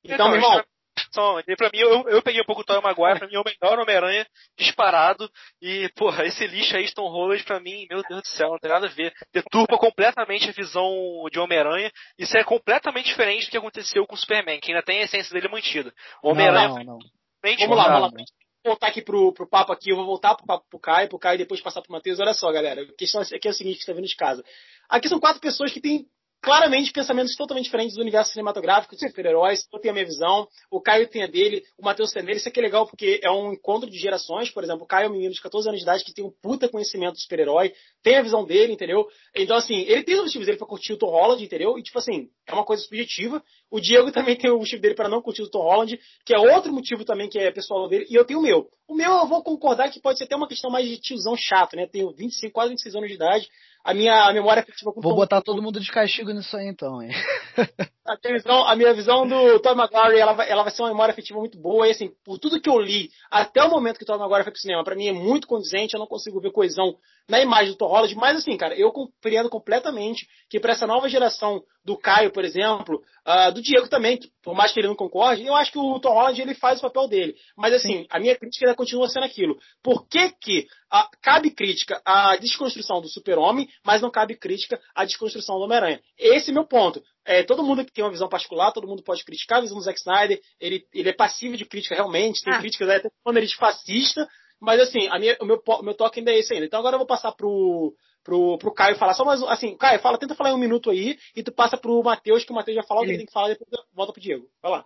Então, então meu irmão. Só, pra mim, eu, eu peguei um pouco o Tobey Maguire, pra mim é o melhor Homem-Aranha disparado. E, porra, esse lixo aí, Stone Holland, pra mim, meu Deus do céu, não tem nada a ver. Deturpa completamente a visão de Homem-Aranha. Isso é completamente diferente do que aconteceu com o Superman, que ainda tem a essência dele mantida. Homem-Aranha não, não, não. Vamos lá, vamos lá. voltar aqui pro, pro papo aqui, eu vou voltar pro papo pro Caio, pro Caio depois passar pro Matheus. Olha só, galera, a questão aqui é o seguinte, que está vindo de casa. Aqui são quatro pessoas que têm claramente pensamentos totalmente diferentes do universo cinematográfico de super-heróis. Eu tenho a minha visão, o Caio tem a dele, o Matheus tem a dele. Isso aqui é legal porque é um encontro de gerações. Por exemplo, o Caio é um menino de 14 anos de idade que tem um puta conhecimento de super-herói, tem a visão dele, entendeu? Então, assim, ele tem os motivos dele pra curtir o Tom Holland, entendeu? E, tipo assim, é uma coisa subjetiva. O Diego também tem o motivo dele para não curtir o Tom Holland, que é outro motivo também que é pessoal dele. E eu tenho o meu. O meu eu vou concordar que pode ser até uma questão mais de tiozão chato, né? Tenho 25, quase 26 anos de idade a minha memória afetiva com Vou Tom botar todo mundo de castigo nisso aí então, hein? A minha visão, a minha visão do Tom Maguire, ela vai, ela vai ser uma memória afetiva muito boa. E assim, por tudo que eu li, até o momento que o Tom Maguire foi pro cinema, pra mim é muito condizente, eu não consigo ver coesão na imagem do Tom Holland. Mas assim, cara, eu compreendo completamente que para essa nova geração do Caio, por exemplo, uh, do Diego também, que, por mais que ele não concorde, eu acho que o Tom Holland ele faz o papel dele. Mas assim, Sim. a minha crítica ainda continua sendo aquilo. Por que que uh, cabe crítica à desconstrução do super-homem, mas não cabe crítica à desconstrução do Homem-Aranha? Esse é meu ponto. É, todo mundo que tem uma visão particular, todo mundo pode criticar a visão do Zack Snyder, ele, ele é passivo de crítica realmente, tem ah. críticas até quando ele de fascista, mas assim, a minha, o meu, meu toque ainda é esse ainda. Então agora eu vou passar pro, pro, pro Caio falar. Só mais assim, Caio, fala, tenta falar em um minuto aí e tu passa pro Matheus, que o Matheus já falou o que ele tem que falar e depois volta pro Diego. Vai lá.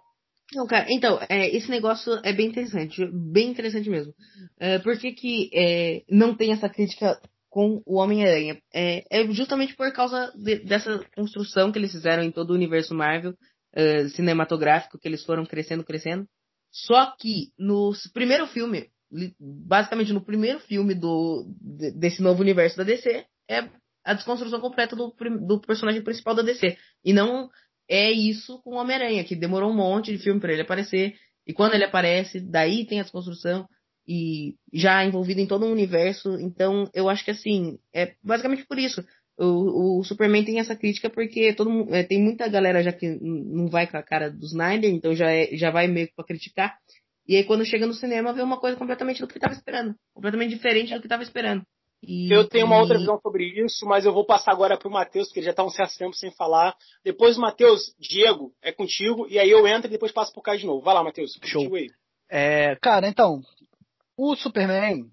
Não, cara, então, é, esse negócio é bem interessante, bem interessante mesmo. É, por que, que é, não tem essa crítica com o Homem-Aranha? É, é, justamente por causa de, dessa construção que eles fizeram em todo o universo Marvel é, cinematográfico, que eles foram crescendo, crescendo. Só que no primeiro filme, basicamente no primeiro filme do, desse novo universo da DC, é a desconstrução completa do, do personagem principal da DC. E não é isso com o Homem-Aranha, que demorou um monte de filme para ele aparecer. E quando ele aparece, daí tem a desconstrução e já envolvido em todo um universo. Então, eu acho que assim, é basicamente por isso. O, o Superman tem essa crítica porque todo mundo, é, tem muita galera já que não vai com a cara do Snyder, então já, é, já vai meio que pra criticar. E aí quando chega no cinema vê uma coisa completamente do que estava esperando. Completamente diferente do que estava esperando. E, eu tenho uma outra visão sobre isso, mas eu vou passar agora para o Matheus, porque ele já está um certo tempo sem falar. Depois, Matheus, Diego, é contigo, e aí eu entro e depois passo para o Caio de novo. Vai lá, Matheus, Show. aí. É, cara, então, o Superman,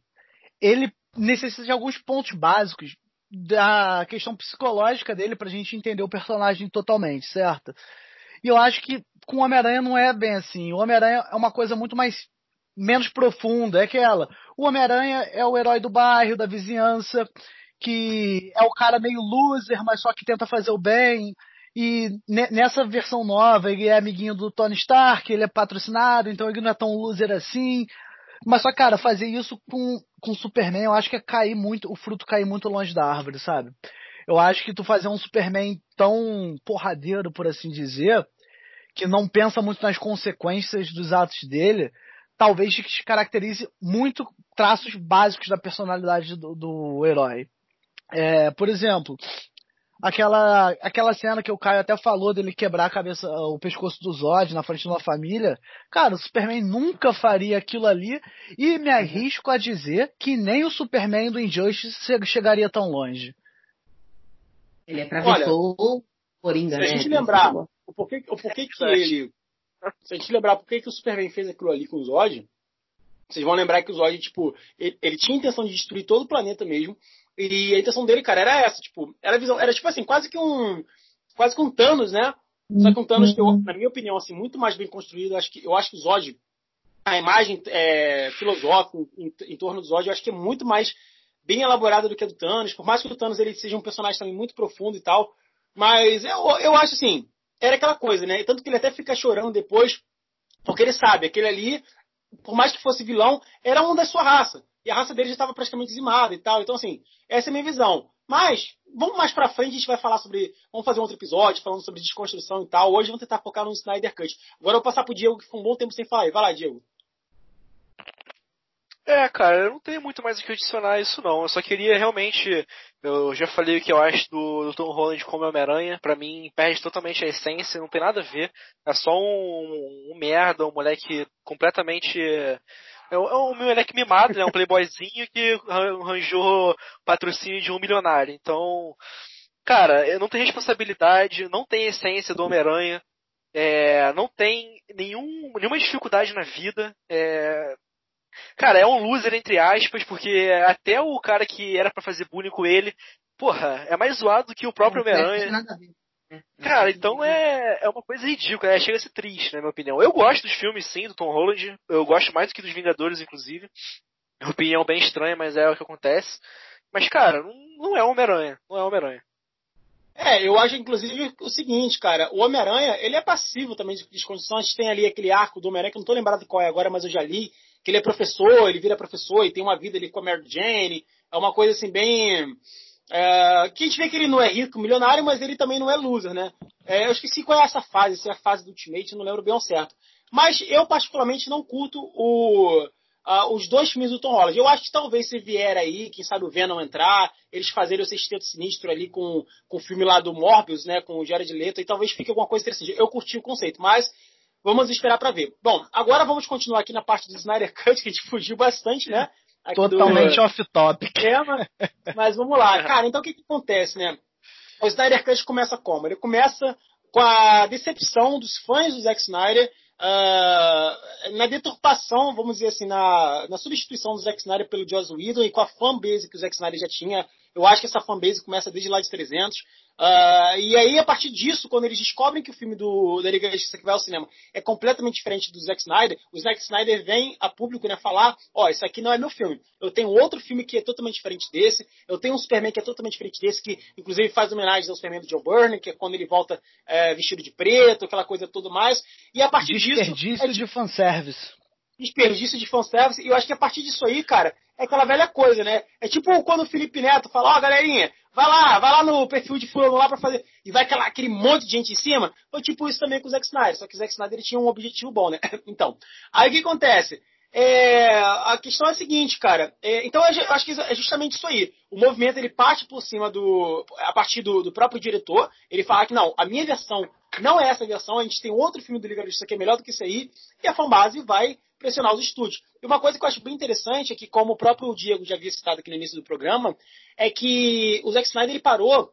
ele necessita de alguns pontos básicos da questão psicológica dele para a gente entender o personagem totalmente, certo? E eu acho que com o Homem-Aranha não é bem assim. O Homem-Aranha é uma coisa muito mais menos profunda. É aquela. O Homem-Aranha é o herói do bairro, da vizinhança, que é o cara meio loser, mas só que tenta fazer o bem. E nessa versão nova, ele é amiguinho do Tony Stark, ele é patrocinado, então ele não é tão loser assim. Mas só, cara, fazer isso com, com Superman, eu acho que é cair muito, o fruto cair muito longe da árvore, sabe? Eu acho que tu fazer um Superman tão porradeiro, por assim dizer, que não pensa muito nas consequências dos atos dele, talvez caracterize muito traços básicos da personalidade do, do herói. É, por exemplo, aquela, aquela cena que o Caio até falou dele quebrar a cabeça, o pescoço do Zod na frente de uma família. Cara, o Superman nunca faria aquilo ali e me arrisco a dizer que nem o Superman do Injustice chegaria tão longe. Ele atravessou o Coringa, né? Se a gente lembrar o porquê, o porquê que ele. Se a gente lembrar por que o Superman fez aquilo ali com o Zod, vocês vão lembrar que o Zod, tipo, ele, ele, tinha a intenção de destruir todo o planeta mesmo. E a intenção dele, cara, era essa, tipo, era visão, era tipo assim, quase que um. Quase que um Thanos, né? Só que um Thanos, eu, na minha opinião, assim, muito mais bem construído. Acho que, eu acho que o Zod, a imagem é, filosófica em, em, torno do Zod, eu acho que é muito mais bem elaborada do que a do Thanos. Por mais que o Thanos ele seja um personagem também muito profundo e tal. Mas eu, eu acho assim, era aquela coisa, né? Tanto que ele até fica chorando depois, porque ele sabe, aquele ali, por mais que fosse vilão, era um da sua raça. E a raça dele já estava praticamente dizimada e tal. Então, assim, essa é a minha visão. Mas, vamos mais pra frente, a gente vai falar sobre. Vamos fazer um outro episódio falando sobre desconstrução e tal. Hoje vamos tentar focar no Snyder Cut. Agora eu vou passar pro Diego, que foi um bom tempo sem falar. Vai lá, Diego. É, cara, eu não tenho muito mais o que adicionar a isso não. Eu só queria realmente. Eu já falei o que eu acho do, do Tom Holland como Homem-Aranha. Pra mim, perde totalmente a essência, não tem nada a ver. É só um, um merda, um moleque completamente. É um, é um moleque mimado, né? Um playboyzinho que arranjou patrocínio de um milionário. Então, cara, não tem responsabilidade, não tem essência do Homem-Aranha. É, não tem nenhum, nenhuma dificuldade na vida. É, Cara, é um loser entre aspas, porque até o cara que era para fazer bullying com ele, porra, é mais zoado do que o próprio Homem-Aranha. É. Cara, então é, é uma coisa ridícula, é, chega a ser triste, na minha opinião. Eu gosto dos filmes, sim, do Tom Holland. Eu gosto mais do que dos Vingadores, inclusive. Minha opinião bem estranha, mas é o que acontece. Mas, cara, não, não é Homem-Aranha. Não é Homem-Aranha. É, eu acho, inclusive, o seguinte, cara, o Homem-Aranha, ele é passivo também de desconstrução. A gente tem ali aquele arco do Homem-Aranha, que eu não tô lembrado qual é agora, mas eu já li, que ele é professor, ele vira professor e tem uma vida ali com a Mary Jane. É uma coisa assim, bem. É, que a gente vê que ele não é rico, milionário, mas ele também não é loser, né? É, eu esqueci qual é essa fase, se é a fase do Ultimate, não lembro bem ao certo. Mas eu, particularmente, não curto o, os dois filmes do Tom Holland. Eu acho que talvez se vier aí, quem sabe o Venom entrar, eles fazerem o Sexteto Sinistro ali com, com o filme lá do Morbius, né, com o Jared Leto, e talvez fique alguma coisa interessante. Eu curti o conceito, mas vamos esperar para ver. Bom, agora vamos continuar aqui na parte do Snyder Cut, que a gente fugiu bastante, né? Aqui Totalmente do... off-topic. Tema, mas vamos lá. Cara, então o que, que acontece, né? O Snyder Cut começa como? Ele começa com a decepção dos fãs do Zack Snyder uh, na deturpação, vamos dizer assim, na, na substituição do Zack Snyder pelo Joss Whedon e com a fanbase que o Zack Snyder já tinha. Eu acho que essa fanbase começa desde lá de 300. Uh, e aí, a partir disso, quando eles descobrem que o filme do, da Liga da Justiça que vai ao cinema é completamente diferente do Zack Snyder, o Zack Snyder vem a público né, falar: Ó, oh, isso aqui não é meu filme. Eu tenho outro filme que é totalmente diferente desse. Eu tenho um Superman que é totalmente diferente desse, que inclusive faz homenagem ao Superman do Joe Byrne, que é quando ele volta é, vestido de preto, aquela coisa tudo mais. E a partir disso. Desperdício é de fanservice desperdício de fanservice. E eu acho que a partir disso aí, cara, é aquela velha coisa, né? É tipo quando o Felipe Neto fala, ó, oh, galerinha, vai lá, vai lá no perfil de fulano lá pra fazer. E vai aquela, aquele monte de gente em cima. Foi tipo isso também com o Zack Snyder. Só que o Zack Snyder ele tinha um objetivo bom, né? então, aí o que acontece? É, a questão é a seguinte, cara. É, então eu acho que é justamente isso aí. O movimento ele parte por cima do. a partir do, do, próprio diretor. Ele fala que não, a minha versão não é essa versão, a gente tem outro filme do Liga da Justiça que é melhor do que isso aí. E a fanbase vai pressionar os estúdios. E uma coisa que eu acho bem interessante é que, como o próprio Diego já havia citado aqui no início do programa, é que o Zack Snyder ele parou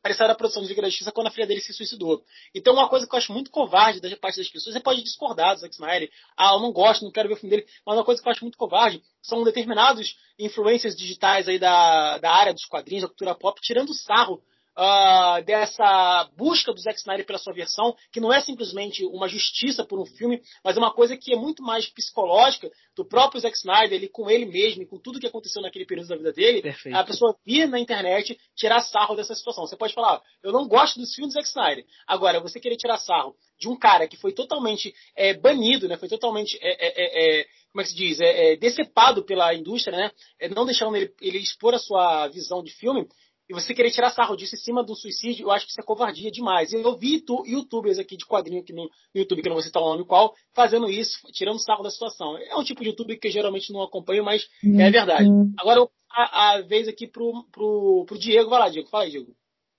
para sair da produção de Liga da Justiça quando a filha dele se suicidou. Então, uma coisa que eu acho muito covarde da parte das pessoas, você pode discordar do Zack Snyder, ah, eu não gosto, não quero ver o filme dele, mas uma coisa que eu acho muito covarde são determinados influências digitais aí da, da área dos quadrinhos, da cultura pop, tirando sarro uh, dessa busca do Zack Snyder pela sua versão, que não é simplesmente uma justiça por um filme, mas é uma coisa que é muito mais psicológica do próprio Zack Snyder, ele com ele mesmo e com tudo que aconteceu naquele período da vida dele, Perfeito. a pessoa vir na internet tirar sarro dessa situação. Você pode falar, eu não gosto dos filmes do Zack Snyder. Agora, você querer tirar sarro de um cara que foi totalmente é, banido, né? Foi totalmente é, é como é que se diz, é, é, decepado pela indústria, né? É, não deixando ele, ele, expor a sua visão de filme, e você querer tirar sarro disso em cima do suicídio, eu acho que isso é covardia demais. Eu vi tu, youtubers aqui de quadrinho aqui no YouTube, que eu não vou citar o nome qual, fazendo isso, tirando sarro da situação. É um tipo de YouTube que eu geralmente não acompanho, mas uhum. é verdade. Agora, a, a vez aqui pro, pro, pro Diego. Vai lá, Diego. Fala aí, Diego.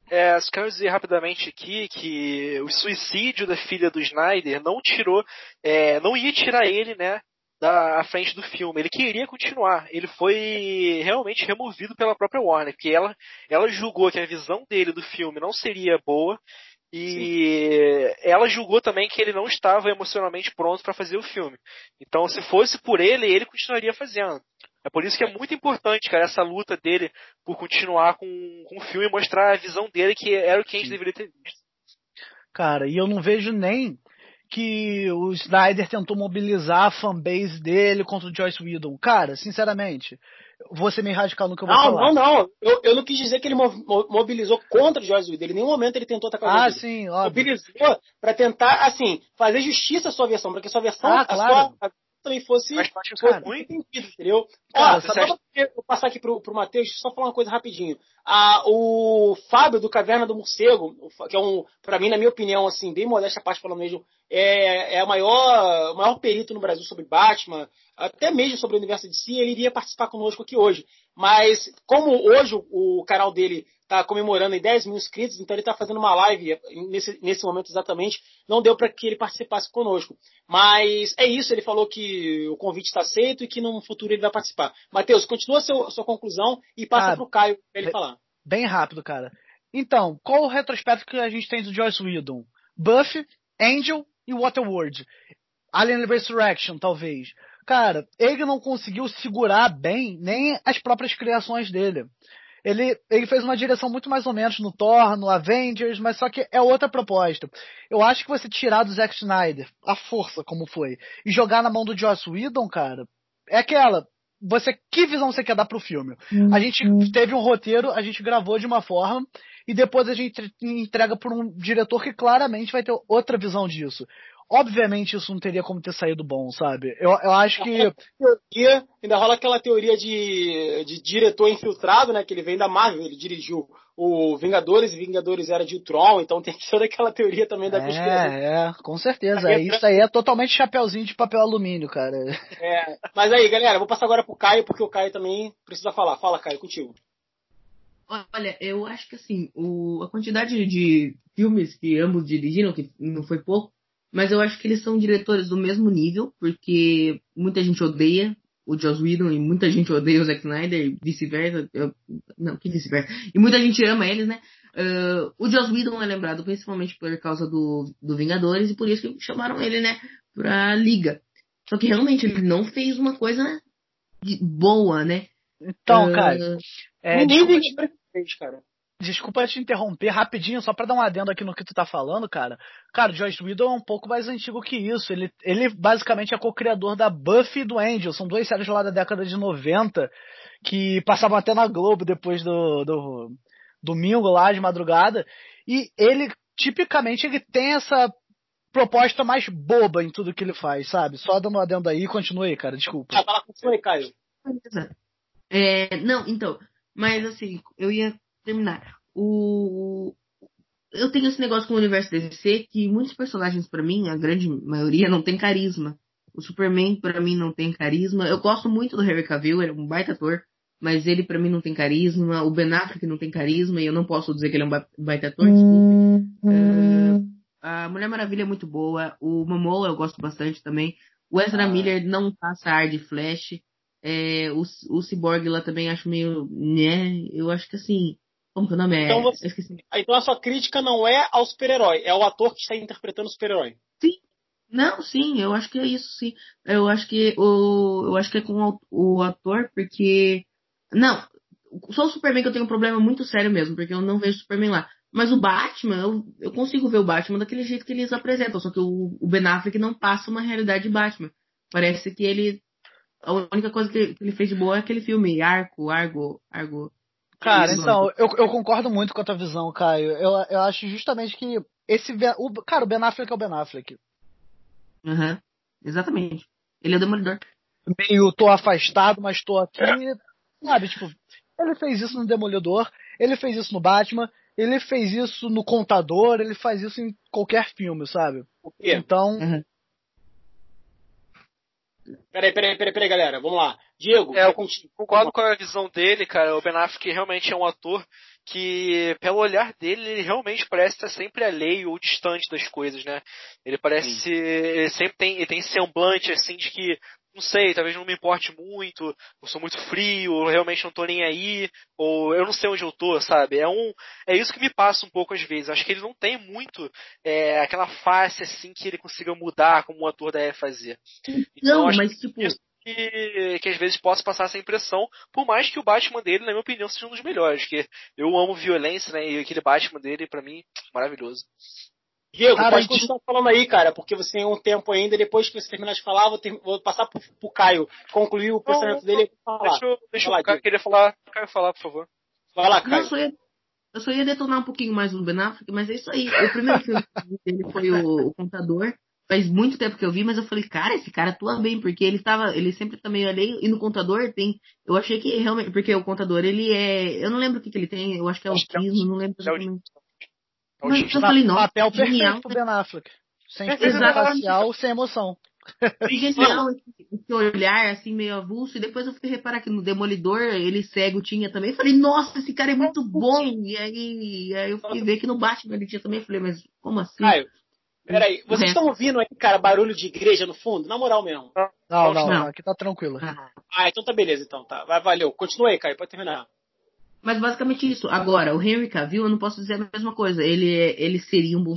É, quero dizer rapidamente aqui que o suicídio da filha do Snyder não tirou, é, não ia tirar ele, né, da à frente do filme. Ele queria continuar. Ele foi realmente removido pela própria Warner, porque ela, ela julgou que a visão dele do filme não seria boa e Sim. ela julgou também que ele não estava emocionalmente pronto para fazer o filme. Então, se fosse por ele, ele continuaria fazendo. É por isso que é muito importante, cara, essa luta dele por continuar com, com o filme e mostrar a visão dele que era o que a gente Sim. deveria ter visto. Cara, e eu não vejo nem que o Snyder tentou mobilizar a fanbase dele contra o Joyce Whedon. Cara, sinceramente, vou ser meio radical no que eu vou não, falar. Não, não, não. Eu, eu, não quis dizer que ele mobilizou contra o Joyce Whedon. Ele, em nenhum momento ele tentou atacar o Ah, sim, óbvio. Mobilizou para tentar, assim, fazer justiça à sua versão, para que a sua versão, ah, claro. a sua, também fosse, Mas, fosse muito entendido, entendeu? Cara, Ó, só pra vou passar aqui pro, pro Matheus, só falar uma coisa rapidinho. Ah, o Fábio do Caverna do Morcego, que é um, para mim, na minha opinião, assim, bem modesta parte falando mesmo, é, é o maior, o maior perito no Brasil sobre Batman, até mesmo sobre o universo de si, ele iria participar conosco aqui hoje. Mas, como hoje o, canal dele está comemorando em 10 mil inscritos, então ele está fazendo uma live nesse, nesse momento exatamente. Não deu para que ele participasse conosco. Mas é isso, ele falou que o convite está aceito e que no futuro ele vai participar. Matheus, continua a seu, sua conclusão e passa ah, para o Caio para ele falar. Bem rápido, cara. Então, qual o retrospecto que a gente tem do Joyce Whedon? Buffy, Angel e Waterworld. Alien Resurrection, talvez. Cara, ele não conseguiu segurar bem nem as próprias criações dele. Ele, ele fez uma direção muito mais ou menos no Thor, no Avengers, mas só que é outra proposta. Eu acho que você tirar do Zack Snyder a força, como foi, e jogar na mão do Joss Whedon, cara, é aquela. Você, que visão você quer dar pro filme? A gente teve um roteiro, a gente gravou de uma forma, e depois a gente entrega por um diretor que claramente vai ter outra visão disso. Obviamente isso não teria como ter saído bom, sabe? Eu, eu acho que. Teoria, ainda rola aquela teoria de, de diretor infiltrado, né? Que ele vem da Marvel, ele dirigiu o Vingadores e Vingadores era de Ultron, então tem toda aquela teoria também da conspiração. É, é, com certeza. Aí, isso aí é totalmente chapeuzinho de papel alumínio, cara. É, mas aí, galera, vou passar agora pro Caio, porque o Caio também precisa falar. Fala, Caio, contigo. Olha, eu acho que assim, o, a quantidade de filmes que ambos dirigiram, que não foi pouco, mas eu acho que eles são diretores do mesmo nível, porque muita gente odeia o Joss Whedon e muita gente odeia o Zack Snyder e vice-versa. Não, que vice-versa. E muita gente ama eles, né? Uh, o Joss Whedon é lembrado principalmente por causa do, do Vingadores e por isso que chamaram ele, né, pra Liga. Só que realmente ele não fez uma coisa boa, né? Então, uh, cara. É, ninguém fez, cara. Desculpa te interromper rapidinho, só para dar um adendo aqui no que tu tá falando, cara. Cara, o Josh Whedon é um pouco mais antigo que isso. Ele, ele basicamente é co-criador da Buffy e do Angel. São duas séries lá da década de 90 que passavam até na Globo depois do, do domingo lá de madrugada. E ele, tipicamente, ele tem essa proposta mais boba em tudo que ele faz, sabe? Só dando um adendo aí, continue aí, cara, desculpa. Ah, fala, continue, Caio. É, não, então, mas assim, eu ia terminar. O eu tenho esse negócio com o universo DC que muitos personagens para mim, a grande maioria não tem carisma. O Superman para mim não tem carisma. Eu gosto muito do Harry Cavill, ele é um baita ator, mas ele para mim não tem carisma. O Ben Affleck não tem carisma e eu não posso dizer que ele é um baita ator, desculpe. Uh, a Mulher Maravilha é muito boa. O Momoa eu gosto bastante também. O Ezra ah. Miller não passa ar de Flash. É, o, o Cyborg lá também acho meio. né? Eu acho que assim. Como que o nome é? Então, você, então a sua crítica não é ao super-herói, é o ator que está interpretando o super-herói. Sim. Não, sim, eu acho que é isso, sim. Eu acho que o, eu acho que é com o, o ator, porque não, só o Superman que eu tenho um problema muito sério mesmo, porque eu não vejo o Superman lá. Mas o Batman, eu, eu consigo ver o Batman daquele jeito que eles apresentam, só que o, o Ben Affleck não passa uma realidade de Batman. Parece que ele a única coisa que ele fez de boa é aquele filme, Arco, Argo, Argo. Cara, então, eu, eu concordo muito com a tua visão, Caio. Eu, eu acho justamente que esse. O, cara, o Ben Affleck é o Ben Affleck. Aham, uhum, exatamente. Ele é o Demolidor. Meio tô afastado, mas tô aqui. Sabe, tipo, ele fez isso no Demolidor, ele fez isso no Batman, ele fez isso no Contador, ele faz isso em qualquer filme, sabe? Então. Uhum. Peraí, peraí, peraí, peraí, galera. Vamos lá. Diego, é, eu concordo com a visão dele, cara. O Ben Affleck realmente é um ator que, pelo olhar dele, ele realmente parece estar sempre alheio ou distante das coisas, né? Ele parece. Ele sempre tem, ele tem semblante, assim, de que não sei, talvez não me importe muito, eu sou muito frio, eu realmente não tô nem aí, ou eu não sei onde eu tô, sabe? É um, é isso que me passa um pouco às vezes. Acho que ele não tem muito é, aquela face assim que ele consiga mudar como o ator deve fazer. Então, não, mas tipo que, que às vezes possa passar essa impressão, por mais que o Batman dele, na minha opinião, seja um dos melhores, que eu amo violência, né? E aquele Batman dele, para mim, maravilhoso. Diego, cara, pode continuar falando aí, cara, porque você tem um tempo ainda, depois que você terminar de falar, vou, ter, vou passar pro, pro Caio concluir o pensamento não, dele e falar. Deixa eu, deixa falar, o Caio querer falar, Caio falar, por favor. Vai lá, Caio. Não, eu, só ia, eu só ia detonar um pouquinho mais no Ben Affleck, mas é isso aí. O primeiro filme dele foi o, o, Contador. Faz muito tempo que eu vi, mas eu falei, cara, esse cara atua bem, porque ele tava, ele sempre tá meio alheio, e no Contador tem, eu achei que realmente, porque o Contador, ele é, eu não lembro o que, que ele tem, eu acho que é autismo, não lembro exatamente. Mas eu falei, nossa, papel perfeito pro Ben Affleck. Sem expressão facial, sem emoção. Genial esse olhar assim meio avulso. E depois eu fui reparar que no Demolidor ele cego tinha também. Eu falei, nossa, esse cara é muito bom. E aí, aí eu fui ver que no Batman ele tinha também. Eu falei, mas como assim? Caio, peraí, vocês estão ouvindo aí, cara, barulho de igreja no fundo? Na moral mesmo. Não, não, não, aqui tá tranquilo. Ah, então tá beleza, então tá. Vai, valeu. Continua aí, Caio, pode terminar. Mas basicamente isso. Agora, o Henry Cavill, eu não posso dizer a mesma coisa. Ele, ele seria um bom.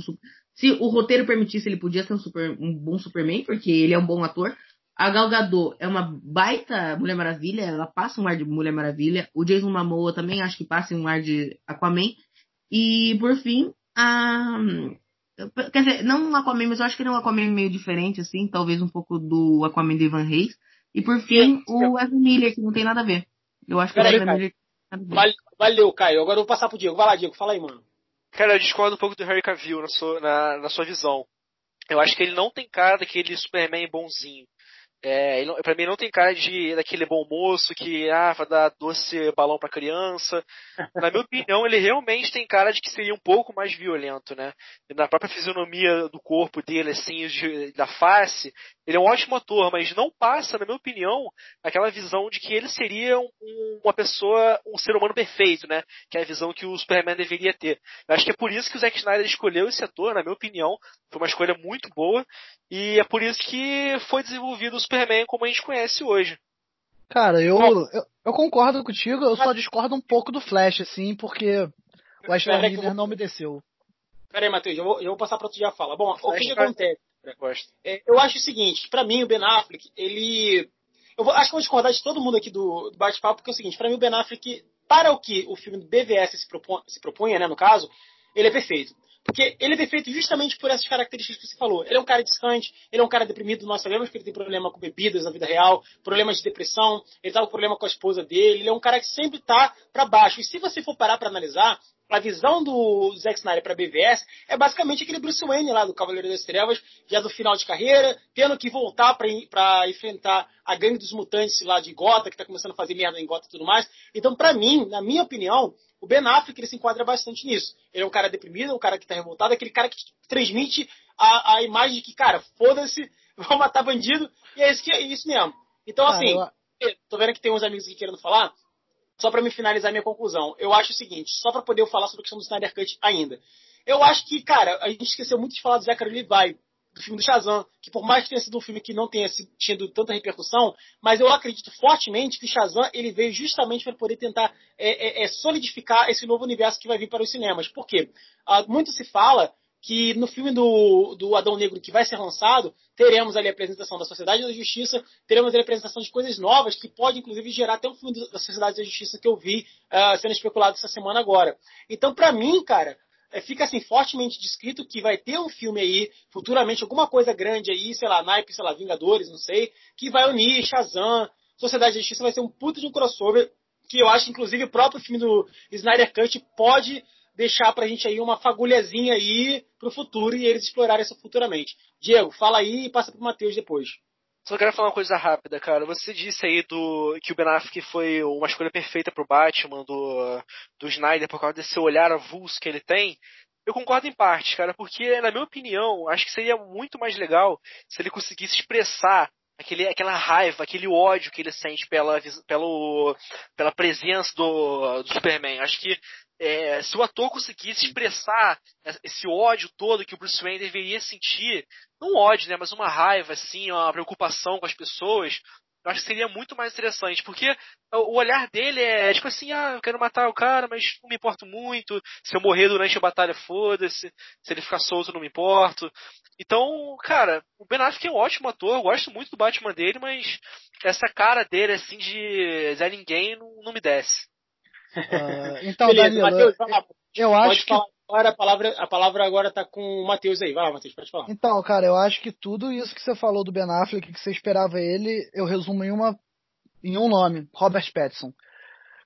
Se o roteiro permitisse, ele podia ser um, super, um bom Superman, porque ele é um bom ator. A Gal Gadot é uma baita Mulher Maravilha, ela passa um ar de Mulher Maravilha. O Jason Momoa também acho que passa um ar de Aquaman. E, por fim, a... Quer dizer, não um Aquaman, mas eu acho que ele é um Aquaman meio diferente, assim, talvez um pouco do Aquaman de Van Reis. E, por fim, o Ezra Miller, que não tem nada a ver. Eu acho que Pera o Caio. Miller... Valeu, Caio. Agora eu vou passar pro Diego. Vai lá, Diego. Fala aí, mano. Cara, eu discordo um pouco do Harry Cavill na sua, na, na sua visão. Eu acho que ele não tem cara daquele Superman bonzinho. É, ele, pra mim não tem cara de daquele bom moço que ah, vai dar doce balão pra criança. Na minha opinião, ele realmente tem cara de que seria um pouco mais violento, né? Na própria fisionomia do corpo dele, assim, de, da face, ele é um ótimo ator, mas não passa, na minha opinião, aquela visão de que ele seria um, uma pessoa, um ser humano perfeito, né? Que é a visão que o Superman deveria ter. Eu acho que é por isso que o Zack Snyder escolheu esse ator, na minha opinião. Foi uma escolha muito boa. E é por isso que foi desenvolvido o Superman como a gente conhece hoje. Cara, eu, eu, eu, concordo contigo, eu só discordo um pouco do Flash, assim, porque o Ezra Miller não me desceu. Pera aí, Matheus, eu vou, eu vou passar pra tu já fala. Bom, o que, que acontece? É, eu acho o seguinte, para mim o Ben Affleck, ele... Eu vou, acho que vou discordar de todo mundo aqui do, do bate-papo, porque é o seguinte, para mim o Ben Affleck, para o que o filme do BVS se, propõe, se propunha, né, no caso, ele é perfeito. Porque ele é perfeito justamente por essas características que você falou. Ele é um cara distante, ele é um cara deprimido. Nós sabemos que ele tem problema com bebidas na vida real, problemas de depressão, ele tá com problema com a esposa dele. Ele é um cara que sempre tá para baixo. E se você for parar para analisar, a visão do Zack Snyder para BVS é basicamente aquele Bruce Wayne lá do Cavaleiro das Trevas, já do final de carreira, tendo que voltar para enfrentar a gangue dos mutantes lá de Gota, que está começando a fazer merda em Gota e tudo mais. Então, para mim, na minha opinião, o Ben Affleck ele se enquadra bastante nisso. Ele é um cara deprimido, um cara que está revoltado, aquele cara que transmite a, a imagem de que, cara, foda-se, vou matar bandido, e é isso, que, é isso mesmo. Então, assim, eu... tô vendo que tem uns amigos aqui querendo falar, só para me finalizar minha conclusão, eu acho o seguinte, só para poder falar sobre a questão do Snyder Cut ainda. Eu acho que, cara, a gente esqueceu muito de falar do Zachary Levi, do filme do Shazam, que por mais que tenha sido um filme que não tenha tido tanta repercussão, mas eu acredito fortemente que Shazam ele veio justamente para poder tentar é, é, é, solidificar esse novo universo que vai vir para os cinemas. Por quê? Ah, muito se fala que no filme do, do Adão Negro que vai ser lançado, teremos ali a apresentação da Sociedade da Justiça, teremos ali a apresentação de coisas novas que pode inclusive gerar até um filme da Sociedade da Justiça que eu vi uh, sendo especulado essa semana agora. Então, para mim, cara, é, fica assim fortemente descrito que vai ter um filme aí, futuramente, alguma coisa grande aí, sei lá, naipe, sei lá, Vingadores, não sei, que vai unir Shazam, Sociedade da Justiça vai ser um puta de um crossover que eu acho, inclusive, o próprio filme do Snyder Cut pode deixar pra gente aí uma fagulhazinha aí pro futuro e eles explorarem isso futuramente. Diego, fala aí e passa pro Matheus depois. Só quero falar uma coisa rápida, cara. Você disse aí do que o Ben Affleck foi uma escolha perfeita pro Batman, do, do Snyder, por causa desse olhar avulso que ele tem. Eu concordo em parte, cara, porque, na minha opinião, acho que seria muito mais legal se ele conseguisse expressar aquele, aquela raiva, aquele ódio que ele sente pela, pelo, pela presença do, do Superman. Acho que é, se o ator conseguisse expressar esse ódio todo que o Bruce Wayne deveria sentir, não ódio, né, mas uma raiva, assim, uma preocupação com as pessoas, eu acho que seria muito mais interessante, porque o olhar dele é, é tipo assim, ah, eu quero matar o cara, mas não me importo muito, se eu morrer durante a batalha, foda-se, se ele ficar solto, não me importo. Então, cara, o Ben Affleck é um ótimo ator, eu gosto muito do Batman dele, mas essa cara dele, assim, de Zé Ninguém, não, não me desce. Uh, então, Beleza, Danilo, Mateus, eu, acho que... Agora a palavra, a palavra agora tá com o Matheus aí. Vai lá, Matheus, pode falar. Então, cara, eu acho que tudo isso que você falou do Ben Affleck, que você esperava ele, eu resumo em uma em um nome, Robert Pattinson.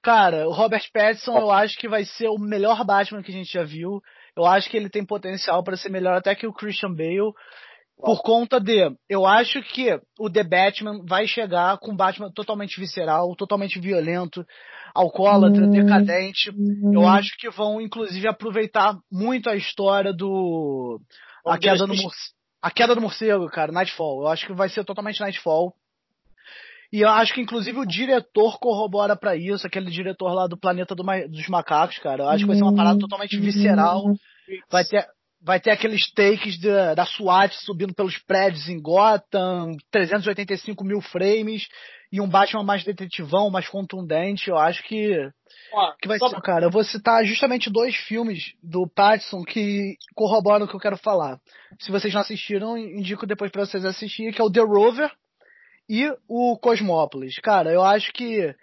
Cara, o Robert Pattinson eu acho que vai ser o melhor Batman que a gente já viu. Eu acho que ele tem potencial para ser melhor até que o Christian Bale. Por conta de, eu acho que o The Batman vai chegar com Batman totalmente visceral, totalmente violento, alcoólatra, decadente. Eu acho que vão, inclusive, aproveitar muito a história do. A queda, do a queda do morcego, cara, Nightfall. Eu acho que vai ser totalmente Nightfall. E eu acho que, inclusive, o diretor corrobora para isso, aquele diretor lá do Planeta do Ma dos Macacos, cara. Eu acho que vai ser uma parada totalmente visceral. Vai ter, vai ter aqueles takes de, da SWAT subindo pelos prédios em Gotham, 385 mil frames, e um Batman mais detetivão, mais contundente. Eu acho que, Ó, que vai ser, cara. Eu vou citar justamente dois filmes do Pattinson que corroboram o que eu quero falar. Se vocês não assistiram, indico depois para vocês assistirem, que é o The Rover e o Cosmópolis. Cara, eu acho que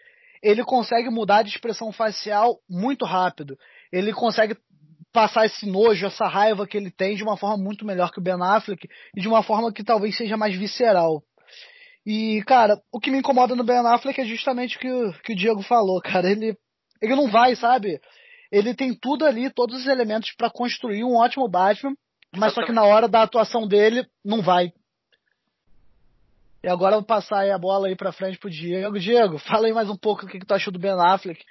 ele consegue mudar de expressão facial muito rápido. Ele consegue passar esse nojo, essa raiva que ele tem de uma forma muito melhor que o Ben Affleck e de uma forma que talvez seja mais visceral. E, cara, o que me incomoda no Ben Affleck é justamente o que, o, que o Diego falou, cara. Ele, ele não vai, sabe? Ele tem tudo ali, todos os elementos para construir um ótimo Batman, mas só que na hora da atuação dele, não vai. E agora eu vou passar a bola aí pra frente pro Diego. Diego, fala aí mais um pouco o que, que tu achou do Ben Affleck.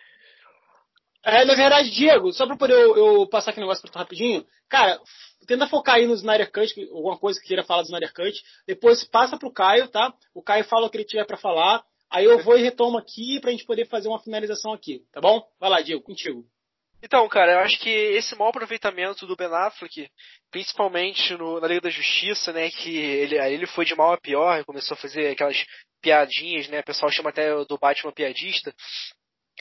É, na verdade, Diego, só pra poder eu, eu passar aqui um negócio pra tu rapidinho, cara, tenta focar aí no Snyder Cut, alguma coisa que queira falar do Snyder Cut, depois passa pro Caio, tá? O Caio fala o que ele tiver para falar, aí eu vou e retomo aqui pra gente poder fazer uma finalização aqui, tá bom? Vai lá, Diego, contigo. Então, cara, eu acho que esse mau aproveitamento do Ben Affleck, principalmente no, na Liga da Justiça, né, que ele, ele foi de mal a pior, começou a fazer aquelas piadinhas, né, o pessoal chama até do Batman piadista.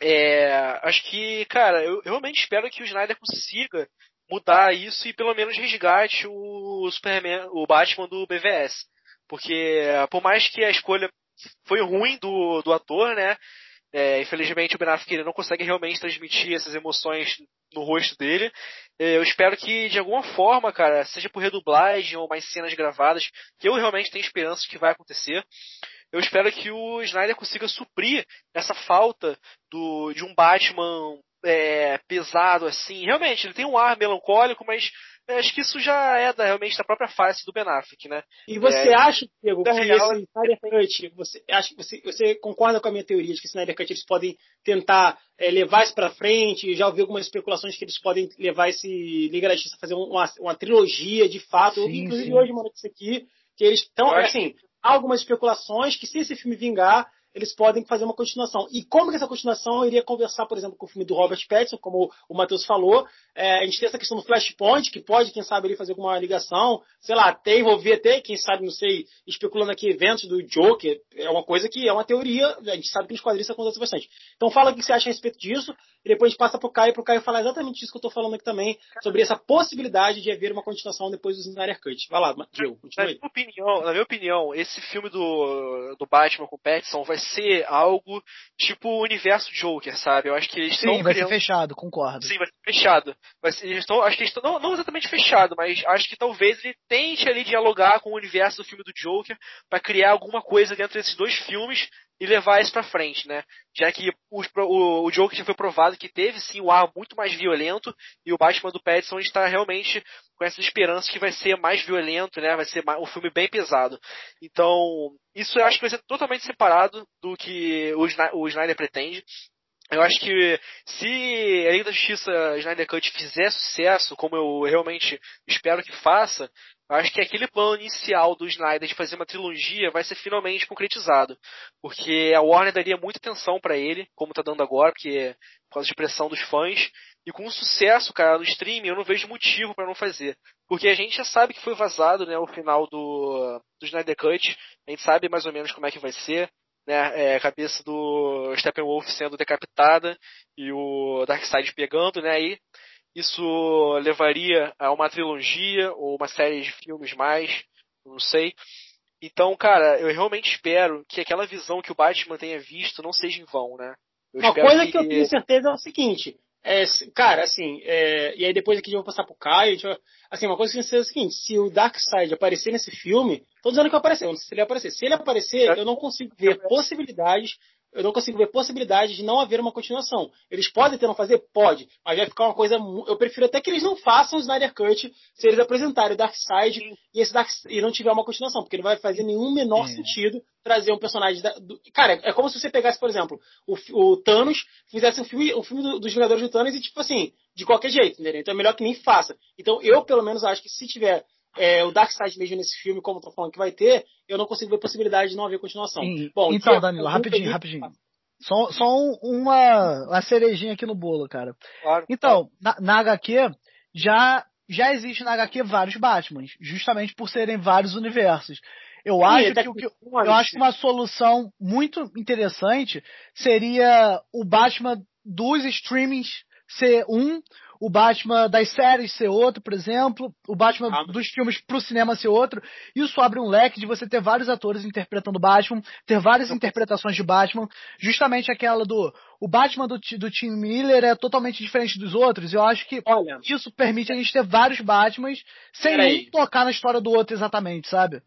É, acho que, cara, eu, eu realmente espero que o Snyder consiga mudar isso e pelo menos resgate o Superman, o Batman do BVS. Porque por mais que a escolha foi ruim do, do ator, né? É, infelizmente o Ben Affleck não consegue realmente transmitir essas emoções no rosto dele. É, eu espero que de alguma forma, cara, seja por redublagem ou mais cenas gravadas, que eu realmente tenho esperança que vai acontecer. Eu espero que o Snyder consiga suprir essa falta do, de um Batman é, pesado assim. Realmente, ele tem um ar melancólico, mas é, acho que isso já é da, realmente da própria face do Ben Affleck, né? E você é, acha, Diego, que real, esse Snyder Cut, você, acha, você, você concorda com a minha teoria de que esse Snyder Cut eles podem tentar é, levar isso para frente? Já ouvi algumas especulações que eles podem levar esse Liga da Justiça a fazer uma, uma trilogia de fato. Sim, inclusive sim. hoje, mano, isso aqui, que eles estão, assim, algumas especulações que se esse filme vingar, eles podem fazer uma continuação. E como que essa continuação iria conversar, por exemplo, com o filme do Robert Pattinson, como o Matheus falou, é, a gente tem essa questão do Flashpoint, que pode, quem sabe, ele fazer alguma ligação, sei lá, até envolver até, quem sabe, não sei, especulando aqui eventos do Joker, é uma coisa que é uma teoria, a gente sabe que nos quadrinhos acontece bastante. Então fala o que você acha a respeito disso, e depois a gente passa pro Caio, pro Caio falar exatamente isso que eu tô falando aqui também, sobre essa possibilidade de haver uma continuação depois do Snyder Cut. Vai lá, Diego, continua aí. Na minha opinião, na minha opinião esse filme do, do Batman com Pattinson vai ser algo tipo o universo Joker, sabe? Eu acho que eles Sim, vai criando... ser fechado, concordo. Sim, vai ser fechado. Vai ser, eles estão, acho que eles estão, não, não exatamente fechado, mas acho que talvez ele tente ali dialogar com o universo do filme do Joker para criar alguma coisa dentro desses dois filmes e levar isso para frente, né? Já que o, o, o Joker já foi provado que teve sim um ar muito mais violento e o Batman do Pattinson está realmente com essa esperança que vai ser mais violento, né? Vai ser um filme bem pesado. Então, isso eu acho que vai ser totalmente separado do que o, o Snyder pretende. Eu acho que se a Liga da Justiça Snyder Cut fizer sucesso, como eu realmente espero que faça, eu acho que aquele plano inicial do Snyder de fazer uma trilogia vai ser finalmente concretizado. Porque a Warner daria muita atenção para ele, como tá dando agora, porque por causa de pressão dos fãs. E com o sucesso, cara, no streaming, eu não vejo motivo para não fazer. Porque a gente já sabe que foi vazado, né, o final do, do Snyder Cut. A gente sabe mais ou menos como é que vai ser né, é, a cabeça do Steppenwolf sendo decapitada e o Darkseid pegando, né, aí isso levaria a uma trilogia ou uma série de filmes mais, não sei. Então, cara, eu realmente espero que aquela visão que o Batman tenha visto não seja em vão, né? Eu uma coisa que... que... eu tenho certeza é o seguinte, é, cara, assim, é, e aí depois aqui eu vou passar pro Caio, vai, assim, uma coisa que é o seguinte, se o Darkseid aparecer nesse filme, tô dizendo que vai aparecer, eu não sei se ele vai aparecer. Se ele aparecer, eu não consigo ver possibilidades eu não consigo ver possibilidade de não haver uma continuação. Eles podem ter não fazer? Pode. Mas vai ficar uma coisa. Eu prefiro até que eles não façam o Snyder Cut se eles apresentarem o Darkseid e, esse Dark, e não tiver uma continuação, porque não vai fazer nenhum menor é. sentido trazer um personagem. Da, do, cara, é como se você pegasse, por exemplo, o, o Thanos, fizesse um filme, um filme do, dos Vingadores do Thanos e, tipo assim, de qualquer jeito, entendeu? Então é melhor que nem faça. Então eu, pelo menos, acho que se tiver é, o Darkseid mesmo nesse filme, como tô falando que vai ter, eu não consigo ver possibilidade de não haver continuação. Sim. Bom, então, Danilo, rapidinho, rapidinho. Só, só um, uma, uma cerejinha aqui no bolo, cara. Claro, então, claro. Na, na HQ, já, já existe na HQ vários Batmans, justamente por serem vários universos. Eu acho que, que, eu acho que uma solução muito interessante seria o Batman dos streamings ser um, o Batman das séries ser outro, por exemplo, o Batman Ah. dos filmes pro cinema ser outro. Isso abre um leque de você ter vários atores interpretando Batman, ter várias interpretações de Batman, justamente aquela do o Batman do, do Tim Miller é totalmente diferente dos outros. Eu acho que Olha, isso permite a gente ter vários Batmans sem nem tocar na história do outro exatamente, sabe?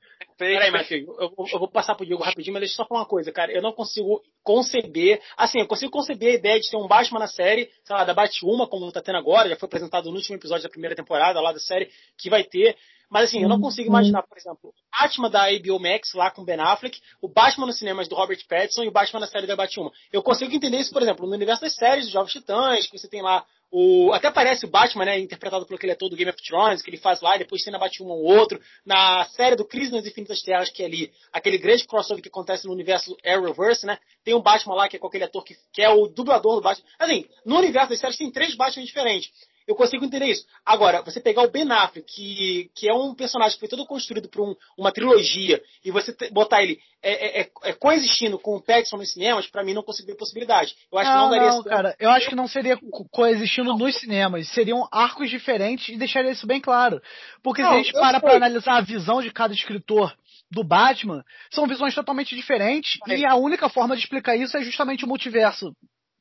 Peraí, Matheus, eu, eu vou passar pro Diego rapidinho, mas deixa eu só falar uma coisa, cara. Eu não consigo conceber. Assim, eu consigo conceber a ideia de ter um Batman na série, sei lá, da Batwoman, como tá tendo agora, já foi apresentado no último episódio da primeira temporada lá da série, que vai ter. Mas assim, eu não consigo imaginar, por exemplo, o Batman da HBO Max lá com Ben Affleck, o Batman nos cinemas do Robert Pattinson e o Batman na série da Batwoman. Eu consigo entender isso, por exemplo, no universo das séries dos Jovens Titãs, que você tem lá o. Até parece o Batman, né? Interpretado pelo aquele ator do Game of Thrones, que ele faz lá, e depois tem na Batwoman um outro. Na série do Crise nas Infinitas Terras, que é ali, aquele grande crossover que acontece no universo Arrowverse, né? Tem um Batman lá, que é com aquele ator que, que é o dublador do Batman. Assim, no universo das séries tem três Batman diferentes. Eu consigo entender isso. Agora, você pegar o Ben Affleck, que, que é um personagem que foi todo construído por um- uma trilogia, e você te- botar ele é, é- é- é coexistindo com o Pattinson nos cinemas, pra mim não consigo ver possibilidade. Eu acho que não daria certo. cara. Eu acho que não seria co- coexistindo nos cinemas. Seriam arcos diferentes e deixaria isso bem claro. Porque se Não, a gente para pra analisar a visão de cada escritor do Batman, são visões totalmente diferentes. É. E a única forma de explicar isso é justamente o multiverso.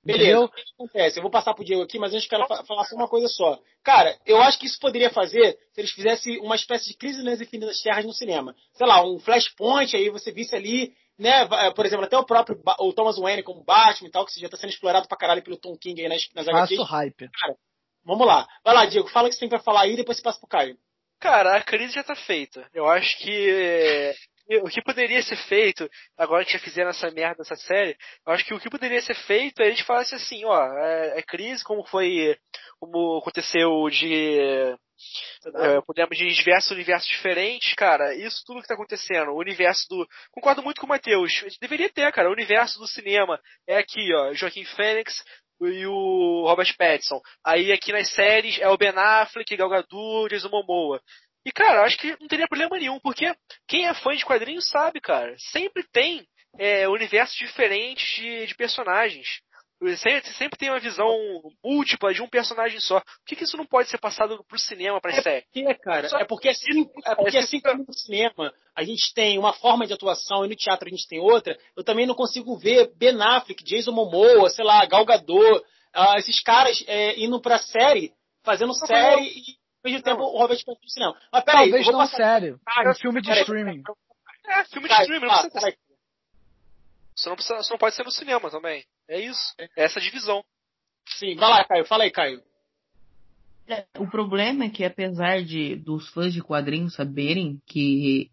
Beleza, Entendeu? o que acontece? Eu vou passar pro Diego aqui, mas antes eu quero fa- falar só uma coisa só. Cara, eu acho que isso poderia fazer se eles fizessem uma espécie de crise nas infinitas terras no cinema. Sei lá, um flashpoint, aí você visse ali, né, va- por exemplo, até o próprio Ba- o Thomas Wayne como Batman e tal, que já tá sendo explorado pra caralho pelo Tom King aí nas, nas Faço HQs. hype. Vamos lá. Vai lá, Diego, fala o que você tem pra falar aí, depois você passa pro Caio. Cara, a crise já tá feita. Eu acho que eh, o que poderia ser feito, agora que já fizeram essa merda, essa série, eu acho que o que poderia ser feito é a gente falasse assim, ó, é, é crise, como foi, como aconteceu de, é, podemos de diversos universos diferentes, cara, isso tudo que tá acontecendo, o universo do, concordo muito com o Matheus, deveria ter, cara, o universo do cinema é aqui, ó, Joaquim Fênix, e o Robert Pattinson. Aí aqui nas séries é o Ben Affleck, Gal Gadot, Jason Momoa. E cara, eu acho que não teria problema nenhum, porque quem é fã de quadrinhos sabe, cara, sempre tem é, universos diferentes de, de personagens. Sempre, sempre tem uma visão múltipla de um personagem só. Por que, que isso não pode ser passado pro cinema, pra série? Por quê, cara? Só- É porque assim, é porque assim como no cinema a gente tem uma forma de atuação e no teatro a gente tem outra, eu também não consigo ver Ben Affleck, Jason Momoa, sei lá, Gal Gadot, ah, esses caras é, indo pra série, fazendo série e ao mesmo tempo o Robert Pattinson no cinema. Mas peraí, eu Talvez não passar... sério. Caio, É filme de streaming. É, filme de streaming, não ah, precisa. Isso não, precisa, isso não pode ser no cinema também. É isso. É essa divisão. Sim, vai lá, Caio, fala aí, Caio. É, O problema é que apesar de dos fãs de quadrinhos saberem que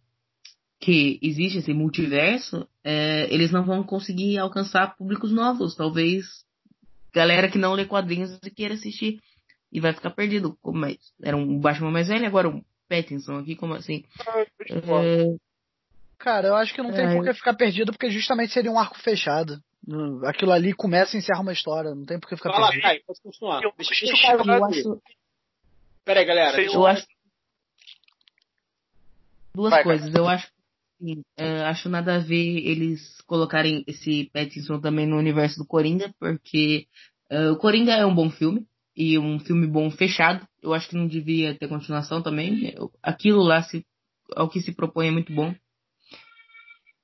que existe esse multiverso, é, eles não vão conseguir alcançar públicos novos. Talvez galera que não lê quadrinhos e queira assistir e vai ficar perdido. Como é- era um Batman mais velho, agora um Pattinson aqui, como assim? É, Cara, eu acho que não tem É. por que ficar perdido, porque justamente seria um arco fechado. Aquilo ali começa e encerra uma história, não tem por que ficar lá, perdido. Caio, pode continuar. Eu- Deixa, deixa eu- o Caio eu acho, Peraí, galera. Fez deixa eu acho duas Vai, coisas. Eu acho assim, é, acho nada a ver eles colocarem esse Pattinson também no universo do Coringa, porque é, o Coringa é um bom filme e um filme bom fechado. Eu acho que não devia ter continuação também. Aquilo lá se, ao que se propõe é muito bom.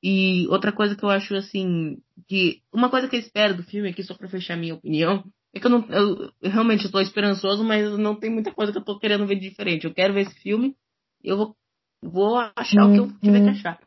E outra coisa que eu acho assim, que uma coisa que eu espero do filme aqui só pra fechar minha opinião, é que eu não eu, eu realmente estou esperançoso, mas não tem muita coisa que eu tô querendo ver de diferente. Eu quero ver esse filme, eu vou vou achar o que eu tiver que achar.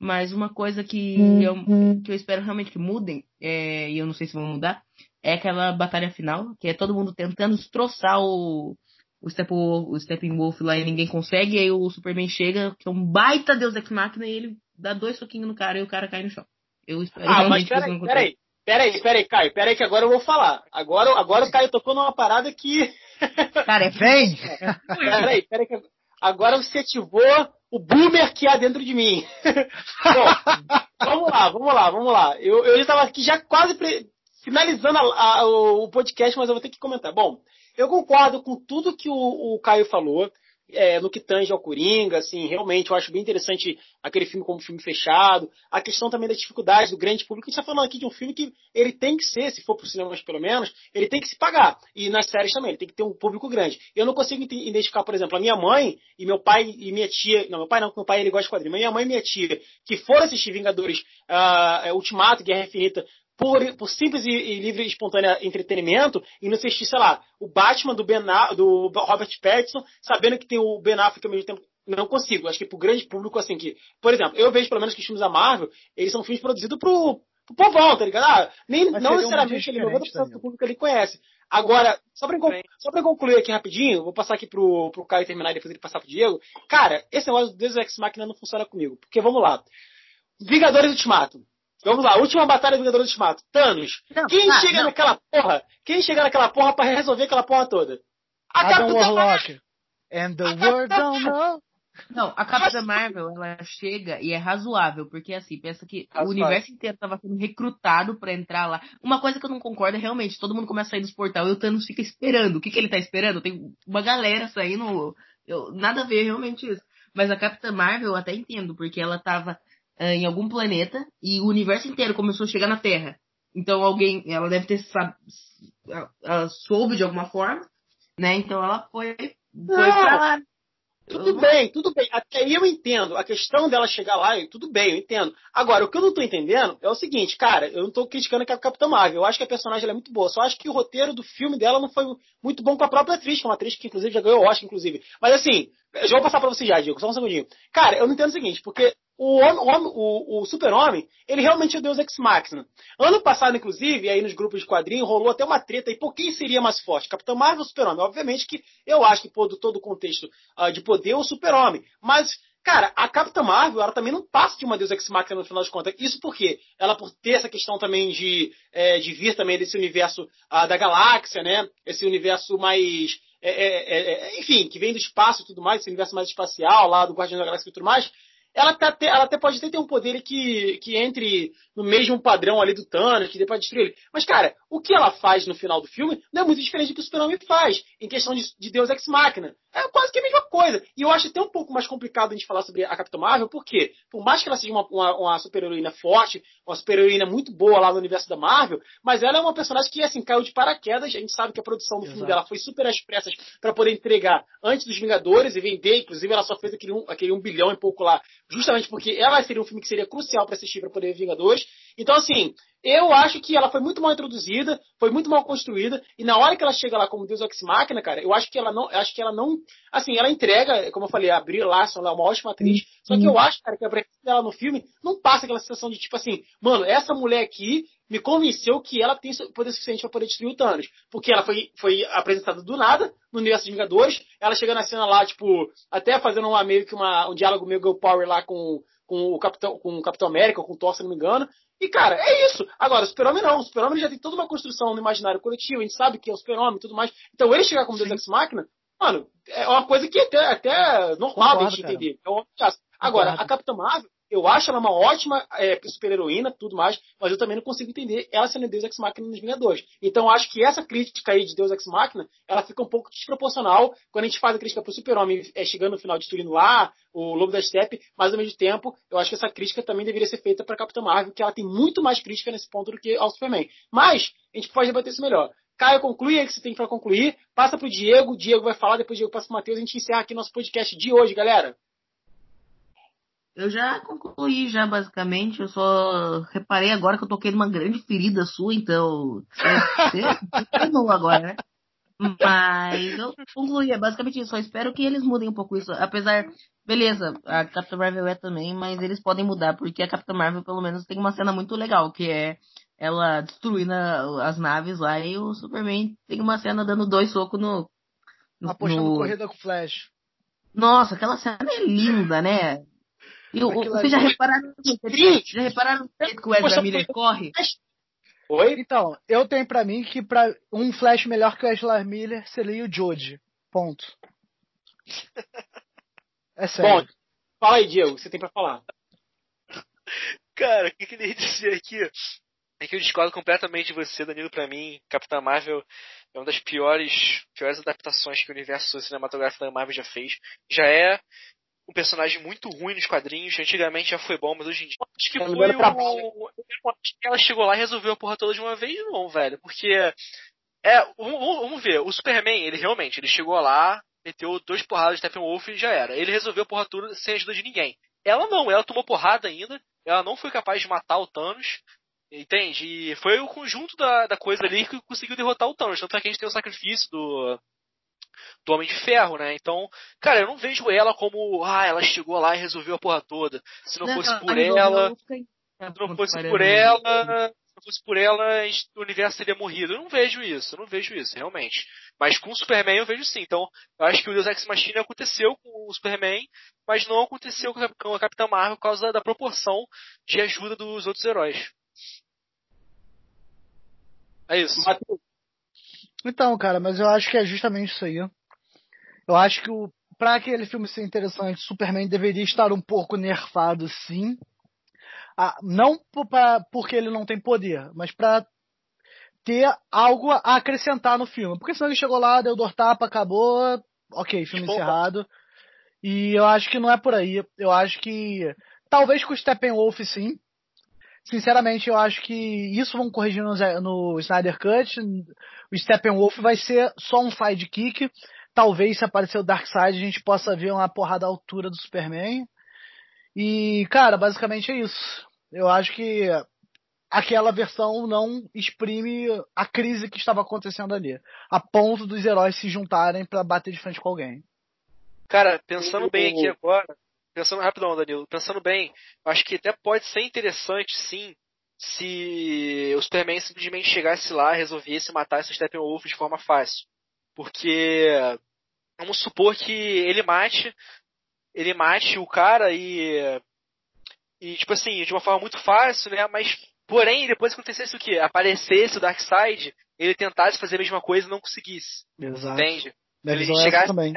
Mas uma coisa que eu, que eu espero realmente que mudem, é, e eu não sei se vão mudar, é aquela batalha final, que é todo mundo tentando destroçar o, o, Step, o Steppenwolf lá e ninguém consegue, e aí o Superman chega, que é um baita Deus Ex Machina, e ele dá dois soquinhos no cara e o cara cai no chão. Eu espero Ah, mas peraí, peraí, peraí, peraí, Caio, peraí que agora eu vou falar. Agora, agora o Caio tocou numa parada que... Cara, é Vem! Peraí, peraí que agora você ativou o boomer que há dentro de mim. Bom, vamos lá, vamos lá, vamos lá. Eu, eu estava aqui já quase pre- finalizando a- a- o podcast, mas eu vou ter que comentar. Bom, eu concordo com tudo que o, o Caio falou. é, no que tange ao Coringa, assim, realmente eu acho bem interessante aquele filme como filme fechado. A questão também da dificuldade do grande público. A gente está falando aqui de um filme que ele tem que ser, se for para os cinemas pelo menos, ele tem que se pagar. E nas séries também, ele tem que ter um público grande. Eu não consigo identificar, por exemplo, a minha mãe e meu pai e minha tia. Não, meu pai não, meu pai ele gosta de quadrinhos. Mas minha mãe e minha tia, que foram assistir Vingadores uh, Ultimato, Guerra Infinita, por, por simples e, e, livre e espontâneo entretenimento e não assistir, sei lá, o Batman do, ben, do Robert Pattinson, sabendo que tem o Ben Affleck ao mesmo tempo. Não consigo. Acho que pro grande público, assim, que. Por exemplo, eu vejo pelo menos que os filmes da Marvel, eles são filmes produzidos pro, pro povão, tá ligado? Ah, nem, não necessariamente ele 90% do público ele conhece. Agora, só pra, só pra concluir aqui rapidinho, vou passar aqui pro, pro Caio terminar e depois ele passar pro Diego. Cara, esse negócio do Deus Ex Machina não funciona comigo. Porque vamos lá. Vingadores Ultimato. Vamos lá, última batalha do Vingadores Ultimato. Thanos. Não, quem tá, chega não. naquela porra? Quem chega naquela porra pra resolver aquela porra toda? A Adam Warlock. And the world don't know. Não, a Capitã Marvel, ela chega e é razoável, porque assim, pensa que o universo inteiro estava sendo recrutado para entrar lá. Uma coisa que eu não concordo é realmente, todo mundo começa a sair dos portal e o Thanos fica esperando. O que, que ele tá esperando? Tem uma galera saindo. Eu, nada a ver realmente isso. Mas a Capitã Marvel eu até entendo, porque ela tava em algum planeta e o universo inteiro começou a chegar na Terra. Então alguém, ela deve ter sab, ela soube de alguma forma, né? Então ela foi, foi pra lá. Tudo bem, tudo bem. Até aí eu entendo. A questão dela chegar lá, tudo bem, eu entendo. Agora, o que eu não tô entendendo é o seguinte, cara, eu não tô criticando a Capitã Marvel. Eu acho que a personagem é muito boa. Só acho que o roteiro do filme dela não foi muito bom com a própria atriz, que é uma atriz que, inclusive, já ganhou o Oscar, inclusive. Mas assim, eu já vou passar pra você já, Diego, só um segundinho. Cara, eu não entendo o seguinte, porque o, o, o, o super-homem, ele realmente é o Deus Ex-Machina. Ano passado, inclusive, aí nos grupos de quadrinhos, rolou até uma treta aí, por quem seria mais forte? Capitão Marvel ou Super-Homem? Obviamente que eu acho que, por todo o contexto uh, de poder, o Super-Homem. Mas, cara, a Capitã Marvel, ela também não passa de uma Deus Ex-Machina no final de contas. Isso porque ela, por ter essa questão também de, é, de vir também desse universo uh, da galáxia, né? Esse universo mais... É, é, é, enfim, que vem do espaço e tudo mais, esse universo mais espacial, lá do Guardião da Galáxia e tudo mais, ela, tá, ela até pode até ter um poder que, que entre no mesmo padrão ali do Thanos, que depois destruir ele. Mas, cara, o que ela faz no final do filme não é muito diferente do que o Superman faz, em questão de, de Deus Ex Machina. É quase que a mesma coisa. E eu acho até um pouco mais complicado a gente falar sobre a Capitã Marvel, porque, por mais que ela seja uma, uma, uma super-heroína forte, uma super-heroína muito boa lá no universo da Marvel, mas ela é uma personagem que, assim, caiu de paraquedas. A gente sabe que a produção do Exato. filme dela foi super às pressas para poder entregar antes dos Vingadores e vender. Inclusive, ela só fez aquele um, aquele um bilhão e pouco lá, justamente porque ela seria um filme que seria crucial para assistir para poder ver Vingadores. Então, assim, eu acho que ela foi muito mal introduzida, foi muito mal construída, e na hora que ela chega lá como Deus Ex Machina, cara, eu acho que ela não, acho que ela não, assim, ela entrega, como eu falei, a Brie Larson, ela é uma ótima atriz, só que eu acho, cara, que a presença dela no filme não passa aquela sensação de tipo assim, mano, essa mulher aqui me convenceu que ela tem poder suficiente para poder destruir o Thanos, porque ela foi, foi apresentada do nada no universo de Vingadores, ela chega na cena lá, tipo, até fazendo uma, meio que uma, um diálogo meio girl power lá com com o Capitão, com o Capitão América, com o Thor, se não me engano. E, cara, é isso. Agora, o Super-Homem não. O Super-Homem já tem toda uma construção no imaginário coletivo, a gente sabe que é o Super-Homem e tudo mais. Então, ele chegar como Deus Ex Machina, mano, é uma coisa que é até, até normal Concordo, a gente entender. É Agora, a Capitã Marvel, eu acho ela uma ótima é, super-heroína, tudo mais, mas eu também não consigo entender ela sendo Deus Ex Machina nos Vingadores. Então acho que essa crítica aí de Deus Ex Machina, ela fica um pouco desproporcional quando a gente faz a crítica pro Super-Homem é, chegando no final destruindo lá, o Lobo da Steppe, mas ao mesmo tempo, eu acho que essa crítica também deveria ser feita para Capitã Marvel, que ela tem muito mais crítica nesse ponto do que ao Superman. Mas, a gente pode debater isso melhor. Caio, conclui aí o que você tem para concluir. Passa pro Diego, o Diego vai falar, depois o Diego passa pro Matheus, a gente encerra aqui nosso podcast de hoje, galera. Eu já concluí, já basicamente. Eu só reparei agora que eu toquei numa grande ferida sua, então. Você agora, né? Mas eu concluí, é basicamente isso. Só espero que eles mudem um pouco isso. Apesar, beleza, a Capitã Marvel é também, mas eles podem mudar, porque a Capitã Marvel pelo menos tem uma cena muito legal, que é ela destruindo as naves lá e o Superman tem uma cena dando dois socos no. no Apostando no... corrida com Flash. Nossa, aquela cena é linda, né? E o, vocês já repararam, já repararam que o Ezra Miller corre? Oi? Então, eu tenho pra mim que pra um Flash melhor que o Ezra Miller seria o Jodie. Ponto. É sério. Bom, fala aí, Diego, o que você tem pra falar? Cara, o que eu queria dizer aqui é que eu discordo completamente de você, Danilo. Pra mim, Capitã Marvel É uma das piores, piores adaptações que o universo cinematográfico da Marvel já fez. Já é um personagem muito ruim nos quadrinhos. Antigamente já foi bom, mas hoje em dia. Acho que foi o. Acho que ela chegou lá e resolveu a porra toda de uma vez, não, velho. Porque. É, vamos, vamos ver. O Superman, ele realmente, ele chegou lá, meteu dois porradas de Steppenwolf e já era. Ele resolveu a porra toda sem ajuda de ninguém. Ela não, ela tomou porrada ainda. Ela não foi capaz de matar o Thanos. Entende? E foi o conjunto da, da coisa ali que conseguiu derrotar o Thanos. Tanto é que a gente tem o sacrifício do, do Homem de Ferro, né? Então, cara, eu não vejo ela como, ah, ela chegou lá e resolveu a porra toda. Se não, não fosse por ela. Se não fosse por ela. Se não fosse por ela, o universo teria morrido. Eu não vejo isso, eu não vejo isso, realmente. Mas com o Superman eu vejo sim. Então, eu acho que o Deus Ex Machina aconteceu com o Superman, mas não aconteceu com a Capitã Marvel por causa da proporção de ajuda dos outros heróis. É isso. Então, cara, mas eu acho que é justamente isso aí. Eu acho que o, pra aquele filme ser interessante, Superman deveria estar um pouco nerfado, sim. Ah, não pra, porque ele não tem poder, mas pra ter algo a acrescentar no filme. Porque senão ele chegou lá, deu dor tapa, acabou, ok, filme encerrado. E eu acho que não é por aí. Eu acho que talvez com o Steppenwolf sim, sinceramente, eu acho que isso vão corrigir no, no Snyder Cut. O Steppenwolf vai ser só um sidekick. Talvez se aparecer o Darkseid a gente possa ver uma porrada à altura do Superman. E, cara, basicamente é isso. Eu acho que aquela versão não exprime a crise que estava acontecendo ali, a ponto dos heróis se juntarem para bater de frente com alguém. Cara, pensando bem aqui agora, pensando rapidão, Danilo, pensando bem, acho que até pode ser interessante, sim, se o Superman simplesmente chegasse lá, resolvesse matar esse Steppenwolf de forma fácil. Porque vamos supor que ele mate ele mate o cara e e tipo assim, de uma forma muito fácil, né? Mas porém, depois acontecesse o quê? Aparecesse o Darkseid, ele tentasse fazer a mesma coisa e não conseguisse. Exato. Entende? Ele chegasse, também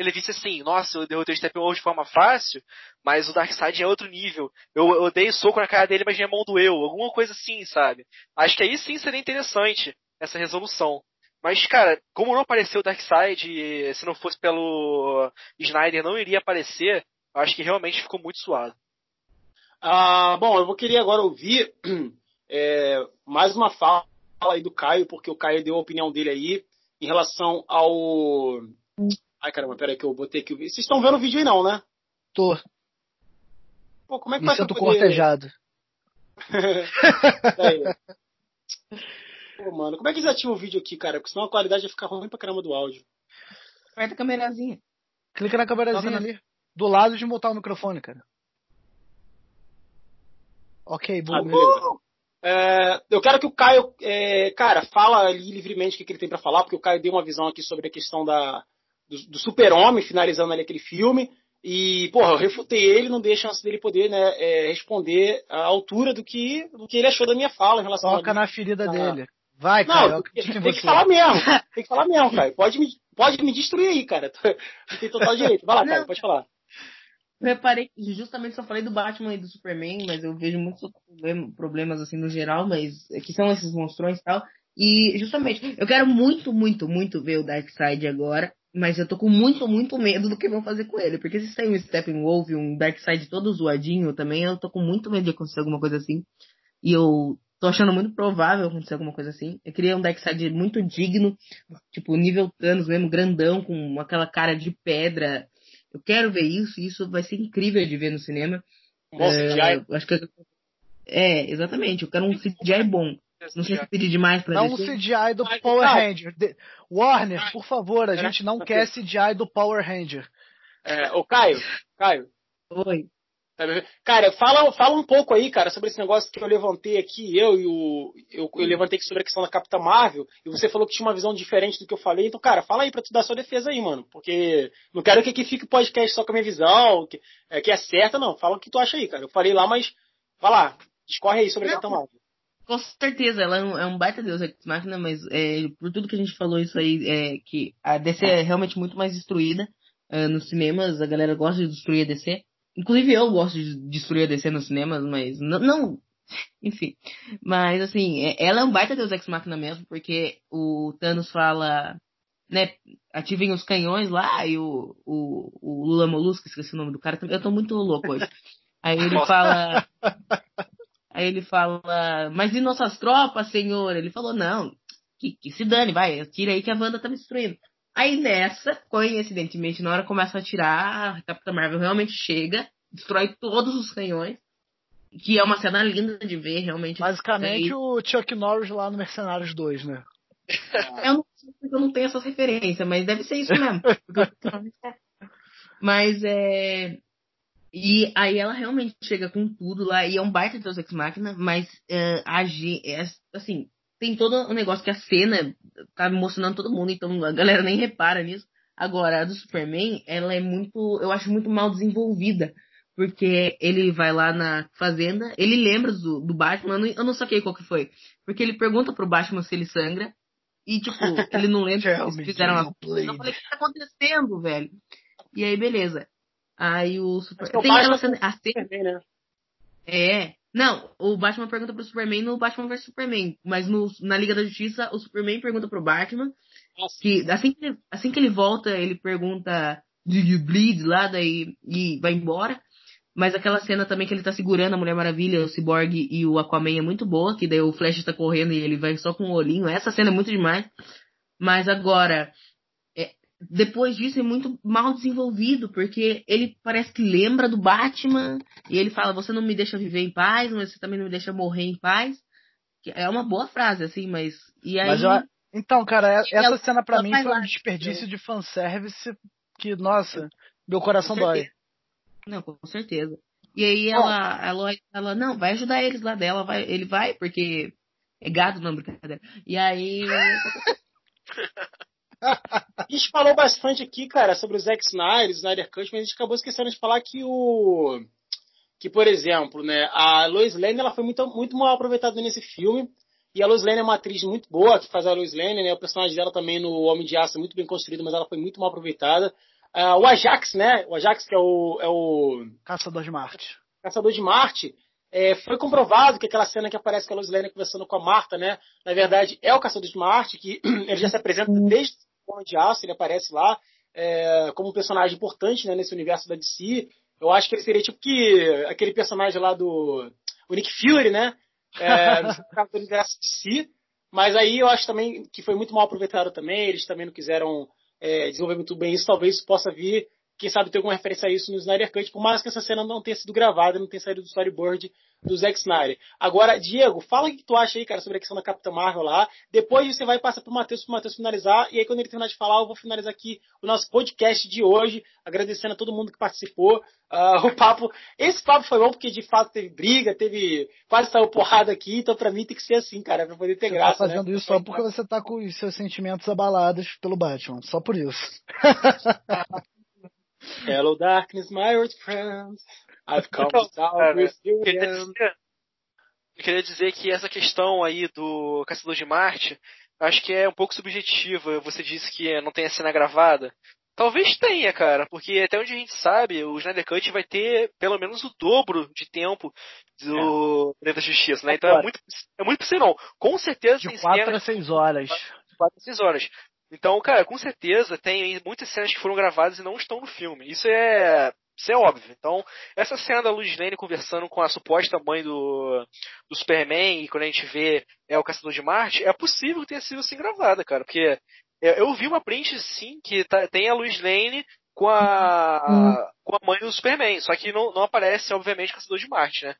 ele visse assim, nossa, eu derrotei o Steppenwolf de forma fácil, mas o Darkseid é outro nível. Eu, eu dei soco na cara dele, mas minha mão doeu. Alguma coisa assim, sabe? Acho que aí sim seria interessante essa resolução. Mas, cara, como não apareceu o Darkseid, se não fosse pelo Snyder, não iria aparecer, acho que realmente ficou muito suado. Ah, bom, eu querer agora ouvir é, mais uma fala aí do Caio, porque o Caio deu a opinião dele aí em relação ao Ai, caramba, peraí que eu botei aqui. Vocês estão vendo o vídeo aí não, né? Tô. Pô, como é que Me sinto poder... cortejado. Pô, mano, como é que desativa o vídeo aqui, cara? Porque senão a qualidade vai ficar ruim pra caramba do áudio. Aperta a câmerazinha. Clica na câmerazinha ali. Do lado de mutar o microfone, cara. Ok, boa. Ah. É, eu quero que o Caio, é, cara, fala ali livremente o que, que ele tem para falar, porque o Caio deu uma visão aqui sobre a questão da, do, do super-homem, finalizando ali aquele filme. E, porra, eu refutei ele, não dei a chance dele poder né, é, responder à altura do que, do que ele achou da minha fala em relação Toca a. na ferida ah. dele. Vai, não, cara. Tem, tem que falar mesmo. Tem que falar mesmo, cara. Pode me, pode me destruir aí, cara. Tem total direito. Vai lá, cara, pode falar. Eu reparei que justamente só falei do Batman e do Superman, mas eu vejo muitos problemas assim no geral, mas é que são esses monstrões e tal. E justamente, eu quero muito, muito, muito ver o Darkseid agora. Mas eu tô com muito, muito medo do que vão fazer com ele. Porque se tem um Steppenwolf, um Darkseid todo zoadinho também, eu tô com muito medo de acontecer alguma coisa assim. E eu tô achando muito provável acontecer alguma coisa assim. Eu queria um Darkseid muito digno, tipo, nível Thanos mesmo, grandão, com aquela cara de pedra. Eu quero ver isso, e isso vai ser incrível de ver no cinema. Nossa, é, acho que é, exatamente. Eu quero um CGI bom. Não sei se pedir demais pra Não um CGI do Power Ranger. Warner, por favor, a gente não quer CGI do Power Ranger. É, ô Caio, Caio. Oi. Cara, fala, fala um pouco aí, cara, sobre esse negócio que eu levantei aqui, eu e o. Eu, eu levantei aqui sobre a questão da Capitã Marvel, e você falou que tinha uma visão diferente do que eu falei. Então, cara, fala aí pra tu dar sua defesa aí, mano. Porque não quero que aqui fique podcast só com a minha visão, que é, que é certa, não. Fala o que tu acha aí, cara. Eu falei lá, mas. Vai lá, discorre aí sobre a Capitã Marvel. Com certeza, ela é um, é um baita deus Ex Machina, mas é, por tudo que a gente falou isso aí, é que a DC é realmente muito mais destruída uh, nos cinemas, a galera gosta de destruir a DC. Inclusive eu gosto de destruir a DC nos cinemas, mas não, não Enfim. Mas, assim, é, ela é um baita Deus Ex Machina mesmo, porque o Thanos fala, né, ativem os canhões lá, e o, o, o Lula Molusco, esqueci o nome do cara, eu tô muito louco hoje. Aí ele fala. Aí ele fala, mas e nossas tropas, senhor? Ele falou, não, que, que se dane, vai, tira aí que a Wanda tá me destruindo. Aí nessa, coincidentemente, na hora começa a atirar, a Capitã Marvel realmente chega, destrói todos os canhões. Que é uma cena linda de ver, realmente. Basicamente o Chuck Norris lá no Mercenários 2, né? eu, não, eu não tenho essa referência, mas deve ser isso mesmo. mas é. E aí ela realmente chega com tudo lá, e é um baita de Deus Ex Machina, mas uh, a, é, assim, tem todo o um negócio que a cena tá emocionando todo mundo, então a galera nem repara nisso. Agora, a do Superman, ela é muito, eu acho muito mal desenvolvida. Porque ele vai lá na fazenda, ele lembra do, do Batman, eu não, eu não saquei qual que foi. Porque ele pergunta pro Batman se ele sangra, e tipo, ele não lembra eles fizeram uma. Eu falei, o que tá acontecendo, velho? E aí, beleza. Aí o Superman. Tem aquela cena. A cena... Né? É, não, o Batman pergunta pro Superman no Batman vs Superman, mas no, na Liga da Justiça o Superman pergunta pro Batman que assim que, ele, assim que ele volta ele pergunta do you bleed lá daí e vai embora. Mas aquela cena também que ele tá segurando a Mulher Maravilha, o Cyborg e o Aquaman é muito boa, que daí o Flash tá correndo e ele vai só com o olhinho. Essa cena é muito demais. Mas agora, depois disso é muito mal desenvolvido, porque ele parece que lembra do Batman e ele fala: Você não me deixa viver em paz, mas você também não me deixa morrer em paz. Que é uma boa frase, assim, mas. E aí. Mas eu, então, cara, essa ela, cena para mim foi um desperdício de fanservice que, nossa, meu coração dói. Não, com certeza. E aí ela, ela, ela, não, vai ajudar eles lá dela, vai, ele vai, porque é gado, não, brincadeira. E aí. a gente falou bastante aqui, cara, sobre o Zack Snyder, o Snyder Cut, mas a gente acabou esquecendo de falar que o. Que, por exemplo, né, a Lois Lane ela foi muito, muito mal aproveitada nesse filme. E a Lois Lane é uma atriz muito boa que faz a Lois Lane, né? O personagem dela também no Homem de Aço é muito bem construído, mas ela foi muito mal aproveitada. Uh, o Ajax, né? O Ajax, que é o. É o... Caçador de Marte. Caçador de Marte. É, foi comprovado que aquela cena que aparece com a Lois Lane conversando com a Marta, né? Na verdade, é o Caçador de Marte, que ele já se apresenta desde Homem de Aço, ele aparece lá é, como um personagem importante né, nesse universo da DC. Eu acho que ele seria tipo que aquele personagem lá do o Nick Fury, né? É, no universo DC. Mas aí eu acho também que foi muito mal aproveitado também. Eles também não quiseram é, desenvolver muito bem isso. Talvez possa vir quem sabe ter alguma referência a isso no Snyder Cut, por mais que essa cena não tenha sido gravada, não tenha saído do storyboard do Zack Snyder. Agora, Diego, fala o que tu acha aí, cara, sobre a questão da Capitã Marvel lá. Depois você vai passar pro Matheus, pro Matheus finalizar, e aí quando ele terminar de falar, eu vou finalizar aqui o nosso podcast de hoje, agradecendo a todo mundo que participou. Uh, o papo, esse papo foi bom porque de fato teve briga, teve quase saiu porrada aqui, então pra mim tem que ser assim, cara, pra poder ter você tá graça. Tá fazendo né? isso só porque você tá com os seus sentimentos abalados pelo Batman, só por isso. Hello darkness, my old friend. I've come então, down cara, with you queria dizer, eu queria dizer que essa questão aí do Caçador de Marte, acho que é um pouco subjetiva. Você disse que não tem a cena gravada. Talvez tenha, cara, porque até onde a gente sabe, o Snyder Cut vai ter pelo menos o dobro de tempo do é. da Justiça, né? Então é muito, é muito possível, Com certeza de tem 4 a 6 horas. De 4 a 6 horas. Então, cara, com certeza tem muitas cenas que foram gravadas e não estão no filme. Isso é isso é óbvio. Então, essa cena da Luz Lane conversando com a suposta mãe do, do Superman, e quando a gente vê é o Caçador de Marte, é possível que tenha sido assim gravada, cara. Porque eu vi uma print, sim, que tá, tem a Luz Lane com a, hum. com a mãe do Superman. Só que não, não aparece, obviamente, Caçador de Marte, né?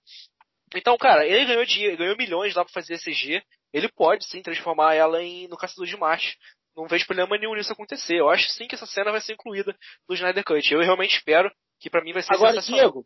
Então, cara, ele ganhou dinheiro, ganhou milhões lá pra fazer CG. Ele pode sim transformar ela em no Caçador de Marte não vejo problema nenhum nisso acontecer. Eu acho sim que essa cena vai ser incluída no Snyder Cut. Eu realmente espero que para mim vai ser Agora, Diego,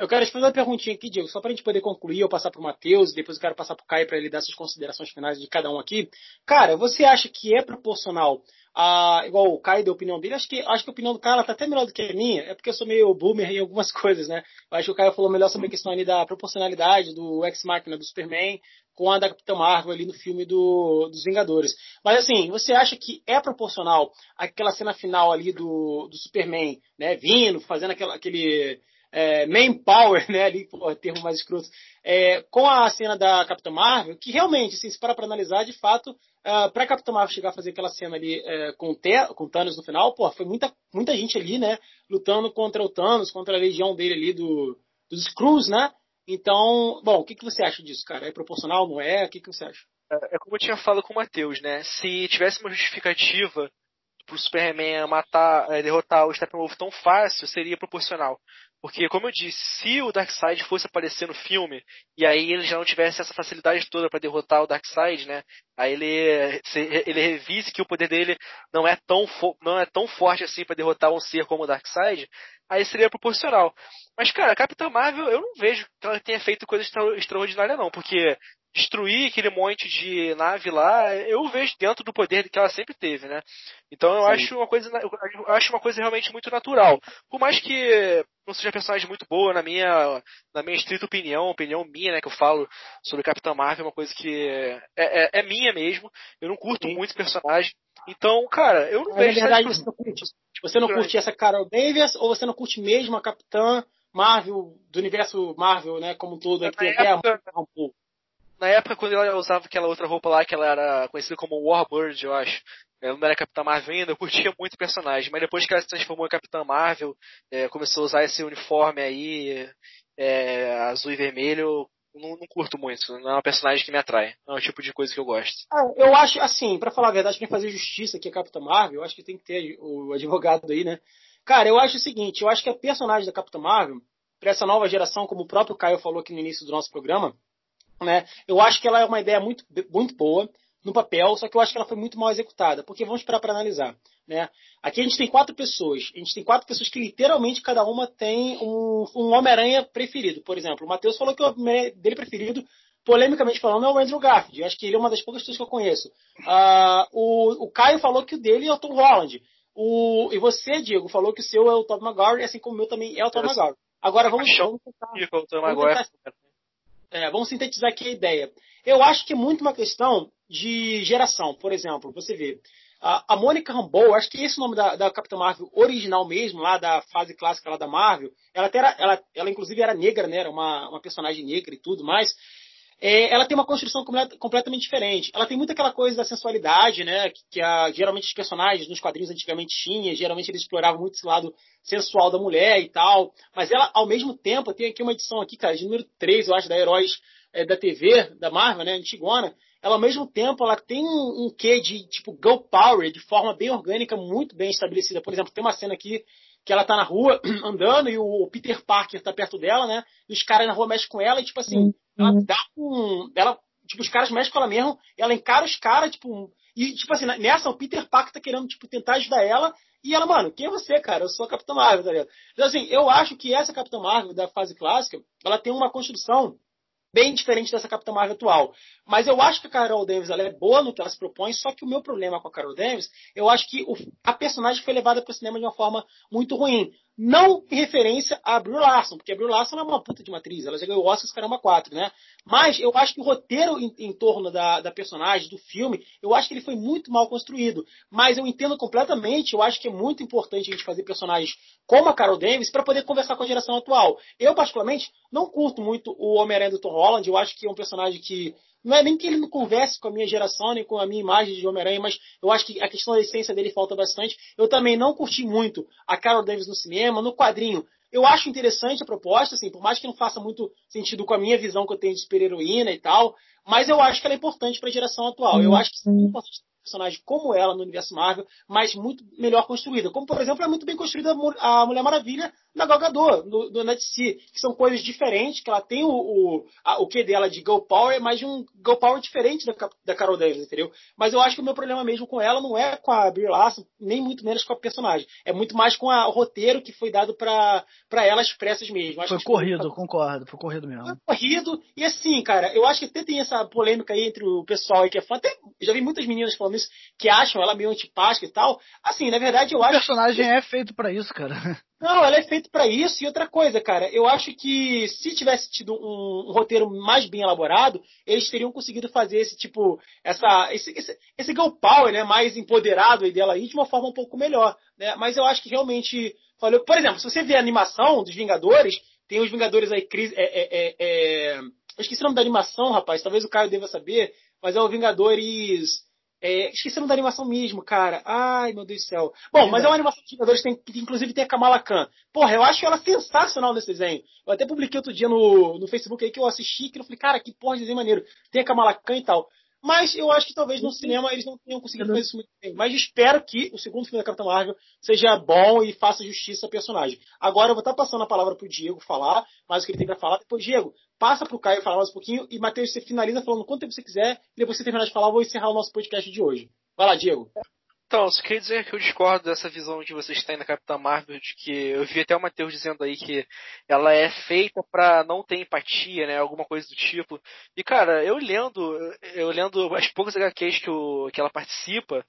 eu quero te fazer uma perguntinha aqui, Diego, só pra gente poder concluir, eu passar pro Matheus, depois eu quero passar pro Caio para ele dar suas considerações finais de cada um aqui. Cara, você acha que é proporcional a, igual o Caio deu a opinião dele, acho que, acho que a opinião do Caio tá até melhor do que a minha, é porque eu sou meio boomer em algumas coisas, né? Eu acho que o Caio falou melhor sobre a questão ali da proporcionalidade do X-Machina do Superman com a da Capitã Marvel ali no filme do, dos Vingadores. Mas assim, você acha que é proporcional aquela cena final ali do, do Superman, né, vindo, fazendo aquela, aquele é, manpower, né, ali, pô, termo mais escroto, é, com a cena da Capitã Marvel, que realmente, assim, se para pra analisar, de fato, uh, pra Capitã Marvel chegar a fazer aquela cena ali é, com, o com o Thanos no final, pô, foi muita, muita gente ali, né, lutando contra o Thanos, contra a legião dele ali do, dos Skrulls, né, então, bom, o que, que você acha disso, cara? É proporcional, não é? O que, que você acha? É, é como eu tinha falado com o Matheus, né, se tivesse uma justificativa pro Superman matar, é, derrotar o Steppenwolf tão fácil, seria proporcional. Porque, como eu disse, se o Darkseid fosse aparecer no filme, e aí ele já não tivesse essa facilidade toda para derrotar o Darkseid, né? Aí ele, ele revise que o poder dele não é tão, não é tão forte assim para derrotar um ser como o Darkseid, aí seria proporcional. Mas, cara, a Capitã Marvel, eu não vejo que ela tenha feito coisa extra, extraordinária, não, porque destruir aquele monte de nave lá, eu vejo dentro do poder que ela sempre teve, né? Então eu Sim. acho uma coisa, eu acho uma coisa realmente muito natural. Por mais que não seja personagem muito boa na minha, na minha estrita opinião, opinião minha, né, que eu falo sobre Capitã Marvel, é uma coisa que é, é, é minha mesmo. Eu não curto Sim. muito personagem. Então, cara, eu não Mas, vejo. Na verdade, você não curte. Você não curte essa Carol Davis ou você não curte mesmo a Capitã Marvel do universo Marvel, né, como um todo, é que tem época, até a na época, quando ela usava aquela outra roupa lá, que ela era conhecida como Warbird, eu acho. Ela não era Capitã Marvel ainda, eu curtia muito o personagem. Mas depois que ela se transformou em Capitã Marvel, é, começou a usar esse uniforme aí, é, azul e vermelho, não, não, curto muito. Não é uma personagem que me atrai. Não é o tipo de coisa que eu gosto. Ah, eu acho, assim, para falar a verdade, pra fazer justiça aqui a Capitã Marvel, eu acho que tem que ter o advogado aí, né? Cara, eu acho o seguinte, eu acho que a personagem da Capitã Marvel, para essa nova geração, como o próprio Caio falou aqui no início do nosso programa, né? Eu acho que ela é uma ideia muito, muito boa no papel, só que eu acho que ela foi muito mal executada, porque vamos esperar para analisar. Né? Aqui a gente tem quatro pessoas, a gente tem quatro pessoas que literalmente cada uma tem um, um Homem-Aranha preferido. Por exemplo, o Matheus falou que o Homem dele preferido, polemicamente falando, é o Andrew Garfield. Eu acho que ele é uma das poucas pessoas que eu conheço. Uh, o, o Caio falou que o dele é o Tom Holland. O, e você, Diego, falou que o seu é o Tom Maguire, assim como o meu também é o Tom Maguire. Agora vamos, vamos tentar, vamos tentar, é, vamos sintetizar aqui a ideia. Eu acho que é muito uma questão de geração. Por exemplo, você vê, a, a Mônica Rambeau, acho que esse é o nome da, da Capitã Marvel original mesmo, lá da fase clássica lá da Marvel, ela, era, ela, ela inclusive era negra, né? Era uma, uma personagem negra e tudo mais é, ela tem uma construção completamente diferente. Ela tem muito aquela coisa da sensualidade, né? Que, que a, geralmente os personagens nos quadrinhos antigamente tinham. Geralmente eles exploravam muito esse lado sensual da mulher e tal. Mas ela, ao mesmo tempo, tem aqui uma edição aqui, cara, de número 3, eu acho, da Heróis é, da TV, da Marvel, né? Antigona. Ela, ao mesmo tempo, ela tem um, um quê de, tipo, girl power, de forma bem orgânica, muito bem estabelecida. Por exemplo, tem uma cena aqui que ela tá na rua andando e o Peter Parker tá perto dela, né? E os caras na rua mexem com ela e, tipo assim, ela uhum. dá um. Ela, tipo, os caras mexem com ela mesmo, ela encara os caras, tipo. E, tipo assim, nessa, o Peter Parker tá querendo, tipo, tentar ajudar ela. E ela, mano, quem é você, cara? Eu sou a Capitã Marvel, tá ligado? Então, assim, eu acho que essa Capitã Marvel da fase clássica, ela tem uma construção bem diferente dessa Capitã Marvel atual. Mas eu acho que a Carol Davis ela é boa no que ela se propõe, só que o meu problema com a Carol Davis, eu acho que o, a personagem foi levada para o cinema de uma forma muito ruim. Não em referência a Brie Larson, porque a Brie Larson é uma puta de uma atriz, ela já ganhou Oscars caramba 4, né? Mas eu acho que o roteiro em, em torno da, da, personagem, do filme, eu acho que ele foi muito mal construído. Mas eu entendo completamente, eu acho que é muito importante a gente fazer personagens como a Carol Davis para poder conversar com a geração atual. Eu, particularmente, não curto muito o Homem-Aranha do Tom Holland, eu acho que é um personagem que não é nem que ele não converse com a minha geração, nem com a minha imagem de Homem-Aranha, mas eu acho que a questão da essência dele falta bastante. Eu também não curti muito a Carol Davis no cinema, no quadrinho. Eu acho interessante a proposta, assim, por mais que não faça muito sentido com a minha visão que eu tenho de super-heroína e tal, mas eu acho que ela é importante para a geração atual. Eu acho que é importante personagem como ela no universo Marvel, mas muito melhor construída. Como, por exemplo, é muito bem construída a Mulher Maravilha na Gal Gadot, do, do que são coisas diferentes, que ela tem o, o, a, o que dela de Go Power, mas de um Go Power diferente da, da Carol Danvers, entendeu? Mas eu acho que o meu problema mesmo com ela não é com a Brie Larson, nem muito menos com a personagem. É muito mais com a, o roteiro que foi dado para ela expressas mesmo. Acho foi corrido, foi... concordo, foi corrido mesmo. Foi corrido, e assim, cara, eu acho que até tem essa polêmica aí entre o pessoal aí que é fã, até já vi muitas meninas falando isso, que acham ela meio antipática e tal. Assim, na verdade, eu o acho. O personagem que... é feito para isso, cara. Não, ela é feita para isso. E outra coisa, cara, eu acho que se tivesse tido um, um, roteiro mais bem elaborado, eles teriam conseguido fazer esse tipo, essa, esse, esse, esse girl power, né, mais empoderado aí dela aí de uma forma um pouco melhor, né? Mas eu acho que realmente falou. Por exemplo, se você vê a animação dos Vingadores, tem os Vingadores aí, Cris, é, é, é, é, eu esqueci o nome da animação, rapaz, talvez o Caio deva saber, mas é o Vingadores. É, nome da animação mesmo, cara. Ai, meu Deus do céu. Bom, mas é uma animação de Vingadores que, tem, que inclusive tem a Kamala Khan. Porra, eu acho ela sensacional nesse desenho. Eu até publiquei outro dia no, no Facebook aí que eu assisti, que eu falei, cara, que porra de desenho maneiro. Tem a Kamala Khan e tal. Mas eu acho que talvez no cinema eles não tenham conseguido fazer isso muito bem. Mas espero que o segundo filme da Capitã Marvel seja bom e faça justiça ao personagem. Agora eu vou estar passando a palavra pro Diego falar mais o que ele tem para falar. Depois, Diego, passa pro Caio falar mais um pouquinho. E, Matheus, você finaliza falando quanto tempo você quiser. E depois você terminar de falar, eu vou encerrar o nosso podcast de hoje. Vai lá, Diego. Então, só queria dizer que eu discordo dessa visão que vocês têm da Capitã Marvel, de que eu vi até o Matheus dizendo aí que ela é feita para não ter empatia, né, alguma coisa do tipo. E cara, eu lendo, eu lendo as poucas HQs que, o, que ela participa,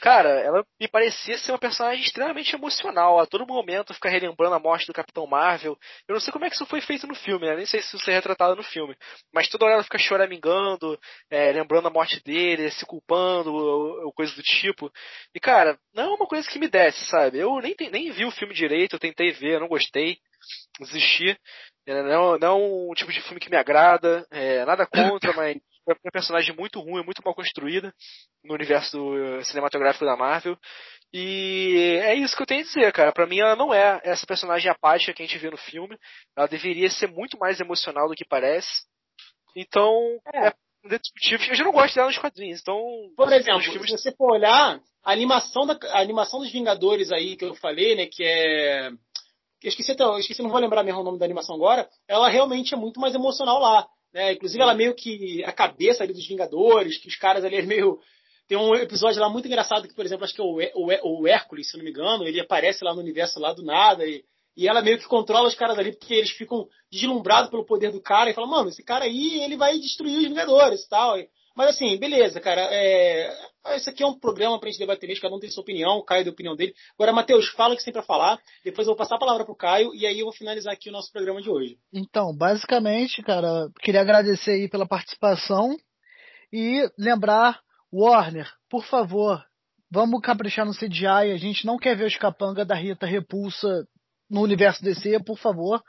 Cara, ela me parecia ser uma personagem extremamente emocional. A todo momento ficar relembrando a morte do Capitão Marvel. Eu não sei como é que isso foi feito no filme, né? Nem sei se isso é retratado no filme. Mas toda hora ela fica choramingando, é, lembrando a morte dele, se culpando, ou, ou, coisa do tipo. E, cara, não é uma coisa que me desce, sabe? Eu nem, nem vi o filme direito, eu tentei ver, eu não gostei. Desisti. É, não, não é um tipo de filme que me agrada. É, nada contra, mas uma personagem muito ruim, muito mal construída no universo eh, cinematográfico da Marvel. E é isso que eu tenho a dizer, cara. Pra mim, ela não é essa personagem apática que a gente vê no filme. Ela deveria ser muito mais emocional do que parece. Então, é, é. Eu já não gosto dela nos quadrinhos, então. Por exemplo, filmes... se você for olhar a animação, da, a animação dos Vingadores aí que eu falei, né, que é. Eu esqueci, eu esqueci, não vou lembrar mesmo o nome da animação agora. Ela realmente é muito mais emocional lá. Né? Inclusive, ela meio que a cabeça ali dos Vingadores, que os caras ali é meio. Tem um episódio lá muito engraçado que, por exemplo, acho que é o, o, o Hércules, se não me engano, ele aparece lá no universo lá do nada e, e ela meio que controla os caras ali porque eles ficam deslumbrados pelo poder do cara e falam, mano, esse cara aí, ele vai destruir os Vingadores e tal. Mas assim, beleza, cara. É... Esse aqui é um programa pra gente debater mesmo, cada um tem sua opinião, o Caio tem a opinião dele. Agora, Matheus, fala o que você tem pra falar, depois eu vou passar a palavra pro Caio e aí eu vou finalizar aqui o nosso programa de hoje. Então, basicamente, cara, queria agradecer aí pela participação e lembrar, Warner, por favor, vamos caprichar no CGI, a gente não quer ver os capanga da Rita Repulsa no universo DC, por favor.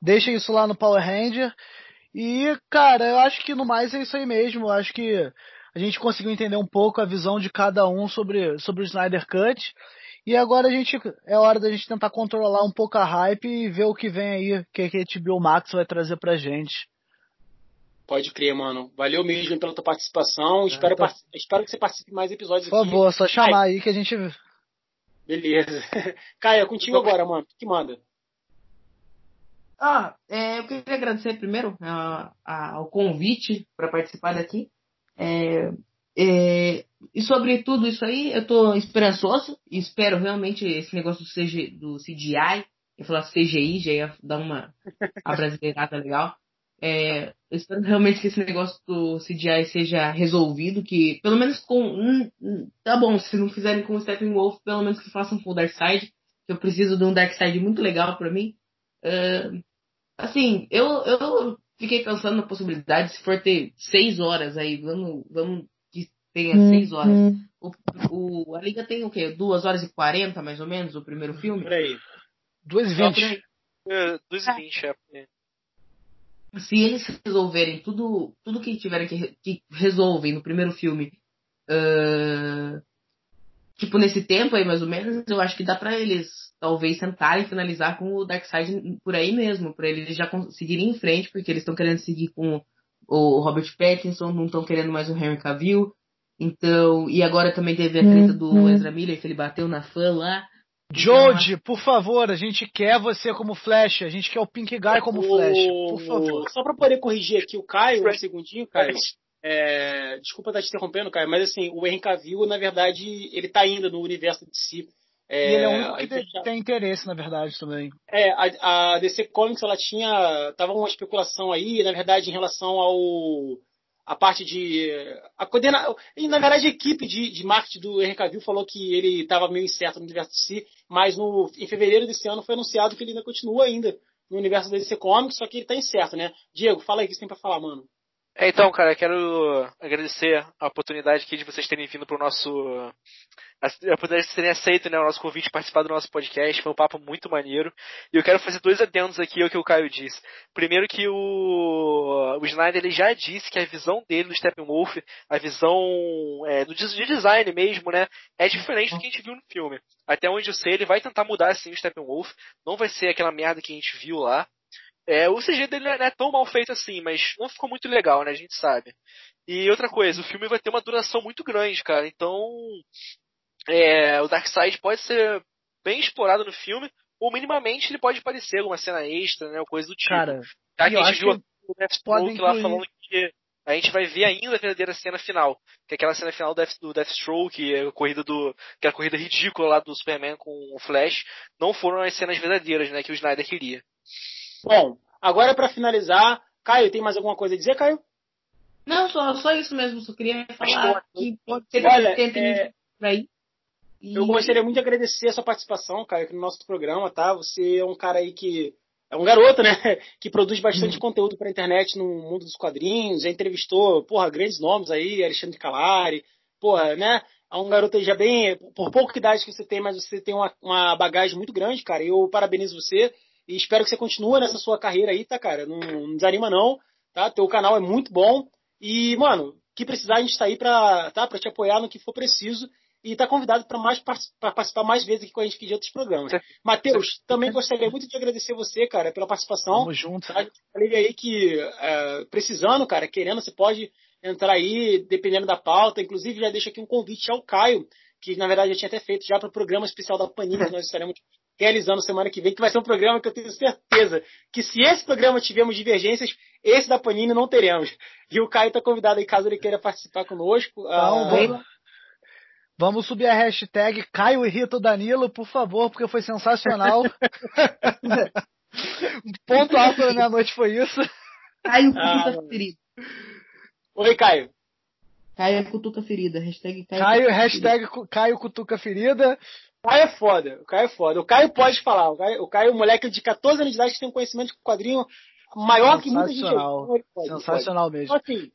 Deixa isso lá no Power Ranger. E, cara, eu acho que no mais é isso aí mesmo. Eu acho que a gente conseguiu entender um pouco a visão de cada um sobre, sobre o Snyder Cut. E agora a gente é hora da gente tentar controlar um pouco a hype e ver o que vem aí, que, que a HBO Max vai trazer pra gente. Pode crer, mano. Valeu mesmo pela tua participação. É, espero, tô... espero que você participe mais episódios Por aqui. Por favor, só chamar aí que a gente. Beleza. Caia, é contigo agora, mano. O que manda? Ah, é, eu queria agradecer primeiro a, a, ao convite para participar daqui. É, é, e sobre tudo isso aí, eu estou esperançoso e espero realmente esse negócio do, CG, do CGI, eu falar CGI, já ia dar uma abrasileirada legal. É, eu espero realmente que esse negócio do CGI seja resolvido, que pelo menos com. Hum, hum, tá bom, se não fizerem com o Steppenwolf, pelo menos que façam com o Darkseid, que eu preciso de um Darkseid muito legal para mim. Uh, assim, eu, eu fiquei pensando na possibilidade, se for ter seis horas aí, vamos, vamos que tenha uhum. seis horas. O, o, a Liga tem o quê? Duas horas e quarenta, mais ou menos, o primeiro filme? Por aí. Duas e vinte. É, duas e vinte, é. Se eles resolverem tudo, tudo que tiverem que, que resolvem no primeiro filme, uh, tipo, nesse tempo aí, mais ou menos, eu acho que dá pra eles talvez tentarem finalizar com o Darkseid por aí mesmo, para eles já conseguirem em frente, porque eles estão querendo seguir com o Robert Pattinson, não estão querendo mais o Henry Cavill. Então, e agora também teve a treta do uhum. Ezra Miller, que ele bateu na fã lá. Jodie, então, por favor, a gente quer você como Flash, a gente quer o Pink Guy como Flash, por favor. Só para poder corrigir aqui o Caio, um segundinho, Caio. É, desculpa estar te interrompendo, Caio, mas assim, o Henry Cavill, na verdade, ele tá indo no universo de si é, e ele é o único que tem, tem interesse, na verdade, também. É, a, a, DC Comics, ela tinha. Tava uma especulação aí, na verdade, em relação ao. A parte de. A coordena, e, na verdade, a equipe de, de marketing do Henry Cavill falou que ele estava meio incerto no universo de si, mas no, em fevereiro desse ano foi anunciado que ele ainda continua ainda no universo da DC Comics, só que ele está incerto, né? Diego, fala aí o que você tem pra falar, mano. É, então, cara, quero agradecer a oportunidade aqui de vocês terem vindo para o nosso. A oportunidade de terem aceito né, o nosso convite participar do nosso podcast. Foi um papo muito maneiro. E eu quero fazer dois adendos aqui ao que o Caio disse. Primeiro que o, o Snyder ele já disse que a visão dele do Steppenwolf, a visão é, do de design mesmo, né, é diferente do que a gente viu no filme. Até onde eu sei, ele vai tentar mudar assim o Steppenwolf. Não vai ser aquela merda que a gente viu lá. É, o CG dele não é tão mal feito assim, mas não ficou muito legal, né? A gente sabe. E outra coisa, o filme vai ter uma duração muito grande, cara. Então, é, o Darkseid pode ser bem explorado no filme, ou minimamente ele pode aparecer alguma cena extra, né? Ou coisa do tipo. Cara, Já que a gente viu que o Deathstroke lá falando que a gente vai ver ainda a verdadeira cena final. Que é aquela cena final do, Death, do Deathstroke, a corrida do. aquela corrida ridícula lá do Superman com o Flash, não foram as cenas verdadeiras, né, que o Snyder queria. Bom, agora para finalizar, Caio, tem mais alguma coisa a dizer, Caio? Não, só, só isso mesmo. Só queria falar que pode ser Olha, que é, aí. E- Eu gostaria muito de agradecer a sua participação, Caio, aqui no nosso programa, tá? Você é um cara aí que. É um garoto, né? Que produz bastante conteúdo pra internet no mundo dos quadrinhos. Já entrevistou, porra, grandes nomes aí, Alexandre Calari. Porra, né? É um garoto aí já bem. Por pouca idade que você tem, mas você tem uma, uma bagagem muito grande, cara. Eu parabenizo você e espero que você continue nessa sua carreira aí, tá, cara? Não, não desanima, não, tá? Teu canal é muito bom. E, mano, que precisar, a gente tá aí pra, tá? pra te apoiar no que for preciso e tá convidado para mais pra participar mais vezes aqui com a gente aqui de outros programas. Matheus, também gostaria muito de agradecer você, cara, pela participação. Tamo junto. Tá? Falei aí que é, precisando, cara, querendo, você pode entrar aí, dependendo da pauta. Inclusive, já deixo aqui um convite ao Caio, que na verdade eu tinha até feito já para o programa especial da Panini que nós estaremos realizando semana que vem, que vai ser um programa que eu tenho certeza que se esse programa tivermos divergências, esse da Panini não teremos. E o Caio está convidado aí, caso ele queira participar conosco. Então, Ah, vamos, vamos subir a hashtag Caio irrita o Danilo, por favor, porque foi sensacional. um ponto alto da minha noite foi isso. Caio Ah, Cutuca mano. Ferida. Oi, Caio. Caio Cutuca Ferida. Hashtag Caio, Caio, Cutuca hashtag cu- Caio Cutuca Ferida. O Caio é foda, o Caio é foda. O Caio pode falar. O Caio, o Caio é um moleque de 14 anos de idade que tem um conhecimento de quadrinho maior que muita gente. Sensacional. Pode, pode. Sensacional mesmo. Então, assim,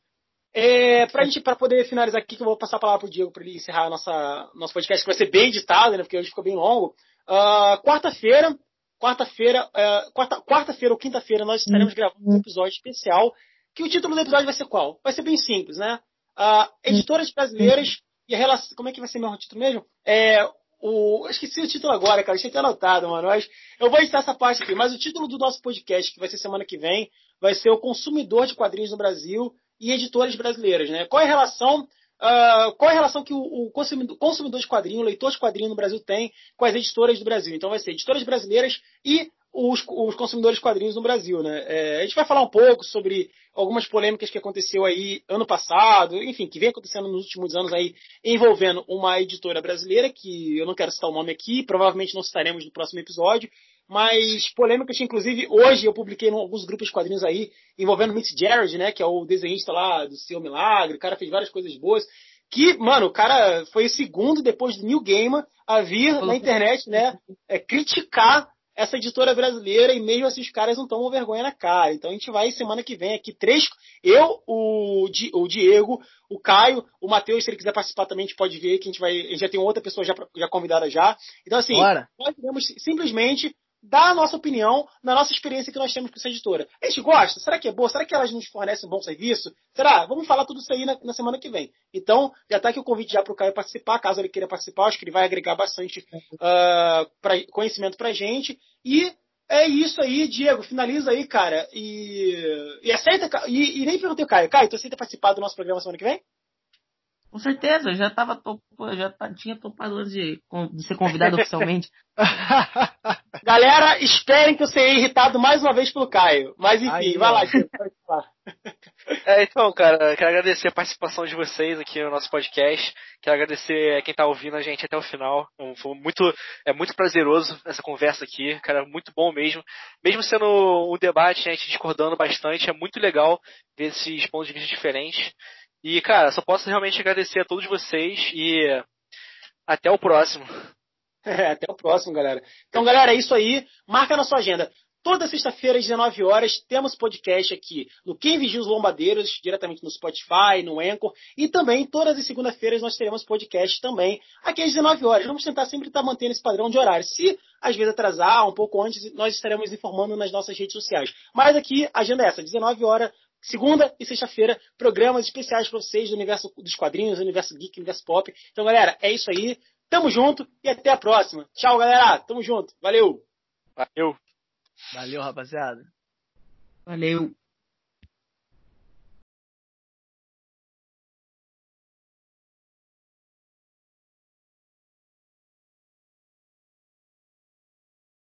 é, pra gente, pra poder finalizar aqui, que eu vou passar a palavra pro Diego pra ele encerrar a nossa, nosso podcast, que vai ser bem editado, né, porque hoje ficou bem longo. Ah, quarta-feira, quarta-feira, é, quarta, quarta-feira ou quinta-feira, nós estaremos gravando um episódio especial, que o título do episódio vai ser qual? Vai ser bem simples, né? Ah, editoras brasileiras e a relação, como é que vai ser meu título mesmo? É, o, eu esqueci o título agora, cara, deixa eu ter anotado, mano, mas eu vou editar essa parte aqui, mas o título do nosso podcast, que vai ser semana que vem, vai ser o consumidor de quadrinhos no Brasil e editoras brasileiras, né? Qual é a relação, ah, qual é a relação que o, o consumidor, consumidor de quadrinho, o leitor de quadrinho no Brasil tem com as editoras do Brasil? Então vai ser editoras brasileiras e os, os consumidores de quadrinhos no Brasil, né? É, a gente vai falar um pouco sobre algumas polêmicas que aconteceu aí ano passado, enfim, que vem acontecendo nos últimos anos aí, envolvendo uma editora brasileira, que eu não quero citar o nome aqui, provavelmente não citaremos no próximo episódio, mas polêmicas que, inclusive, hoje eu publiquei em alguns grupos de quadrinhos aí, envolvendo Mitch Jared, né, que é o desenhista lá do Seu Milagre, o cara fez várias coisas boas, que, mano, o cara foi o segundo, depois do New Gamer, a vir na internet, né, é, criticar essa editora brasileira e mesmo assim os caras não tomam vergonha na cara. Então a gente vai semana que vem aqui, três, eu, o, Di- o Diego, o Caio, o Matheus, se ele quiser participar também, a gente pode ver que a gente vai, a gente já tem outra pessoa já, já convidada já. Então assim, Bora. nós iremos simplesmente dar a nossa opinião na nossa experiência que nós temos com essa editora. A gente gosta? Será que é boa? Será que elas nos fornecem um bom serviço? Será? Vamos falar tudo isso aí na, na semana que vem. Então, já está aqui o convite já para o Caio participar, caso ele queira participar, acho que ele vai agregar bastante ah, pra- conhecimento pra gente. E é isso aí, Diego, finaliza aí, cara. E, e aceita, e, e nem perguntei, Caio, Caio, tu aceita participar do nosso programa semana que vem? Com certeza, eu já tava top, já tinha topado antes de, de ser convidado oficialmente. Galera, esperem que eu serei irritado mais uma vez pelo Caio. Mas enfim, Aí, vai lá, Diego, pode falar. É, então, cara, quero agradecer a participação de vocês aqui no nosso podcast. Quero agradecer quem tá ouvindo a gente até o final. Então, Foi muito, é muito prazeroso essa conversa aqui, cara, muito bom mesmo. Mesmo sendo um debate, né, a gente discordando bastante, é muito legal ver esses pontos de vista diferentes. E, cara, só posso realmente agradecer a todos vocês e até o próximo. É, até o próximo, galera. Então, galera, é isso aí. Marca na sua agenda. Toda sexta-feira, às 19 horas, temos podcast aqui no Quem Vigia os Lombadeiros, diretamente no Spotify, no Anchor. E também, todas as segundas-feiras, nós teremos podcast também aqui às 19 horas. Vamos tentar sempre estar mantendo esse padrão de horário. Se às vezes atrasar, um pouco antes, nós estaremos informando nas nossas redes sociais. Mas aqui, a agenda é essa, 19 horas, segunda e sexta-feira, programas especiais para vocês do universo dos quadrinhos, do universo geek, universo pop. Então, galera, é isso aí. Tamo junto e até a próxima. Tchau, galera. Tamo junto. Valeu. Valeu. Valeu, rapaziada. Valeu.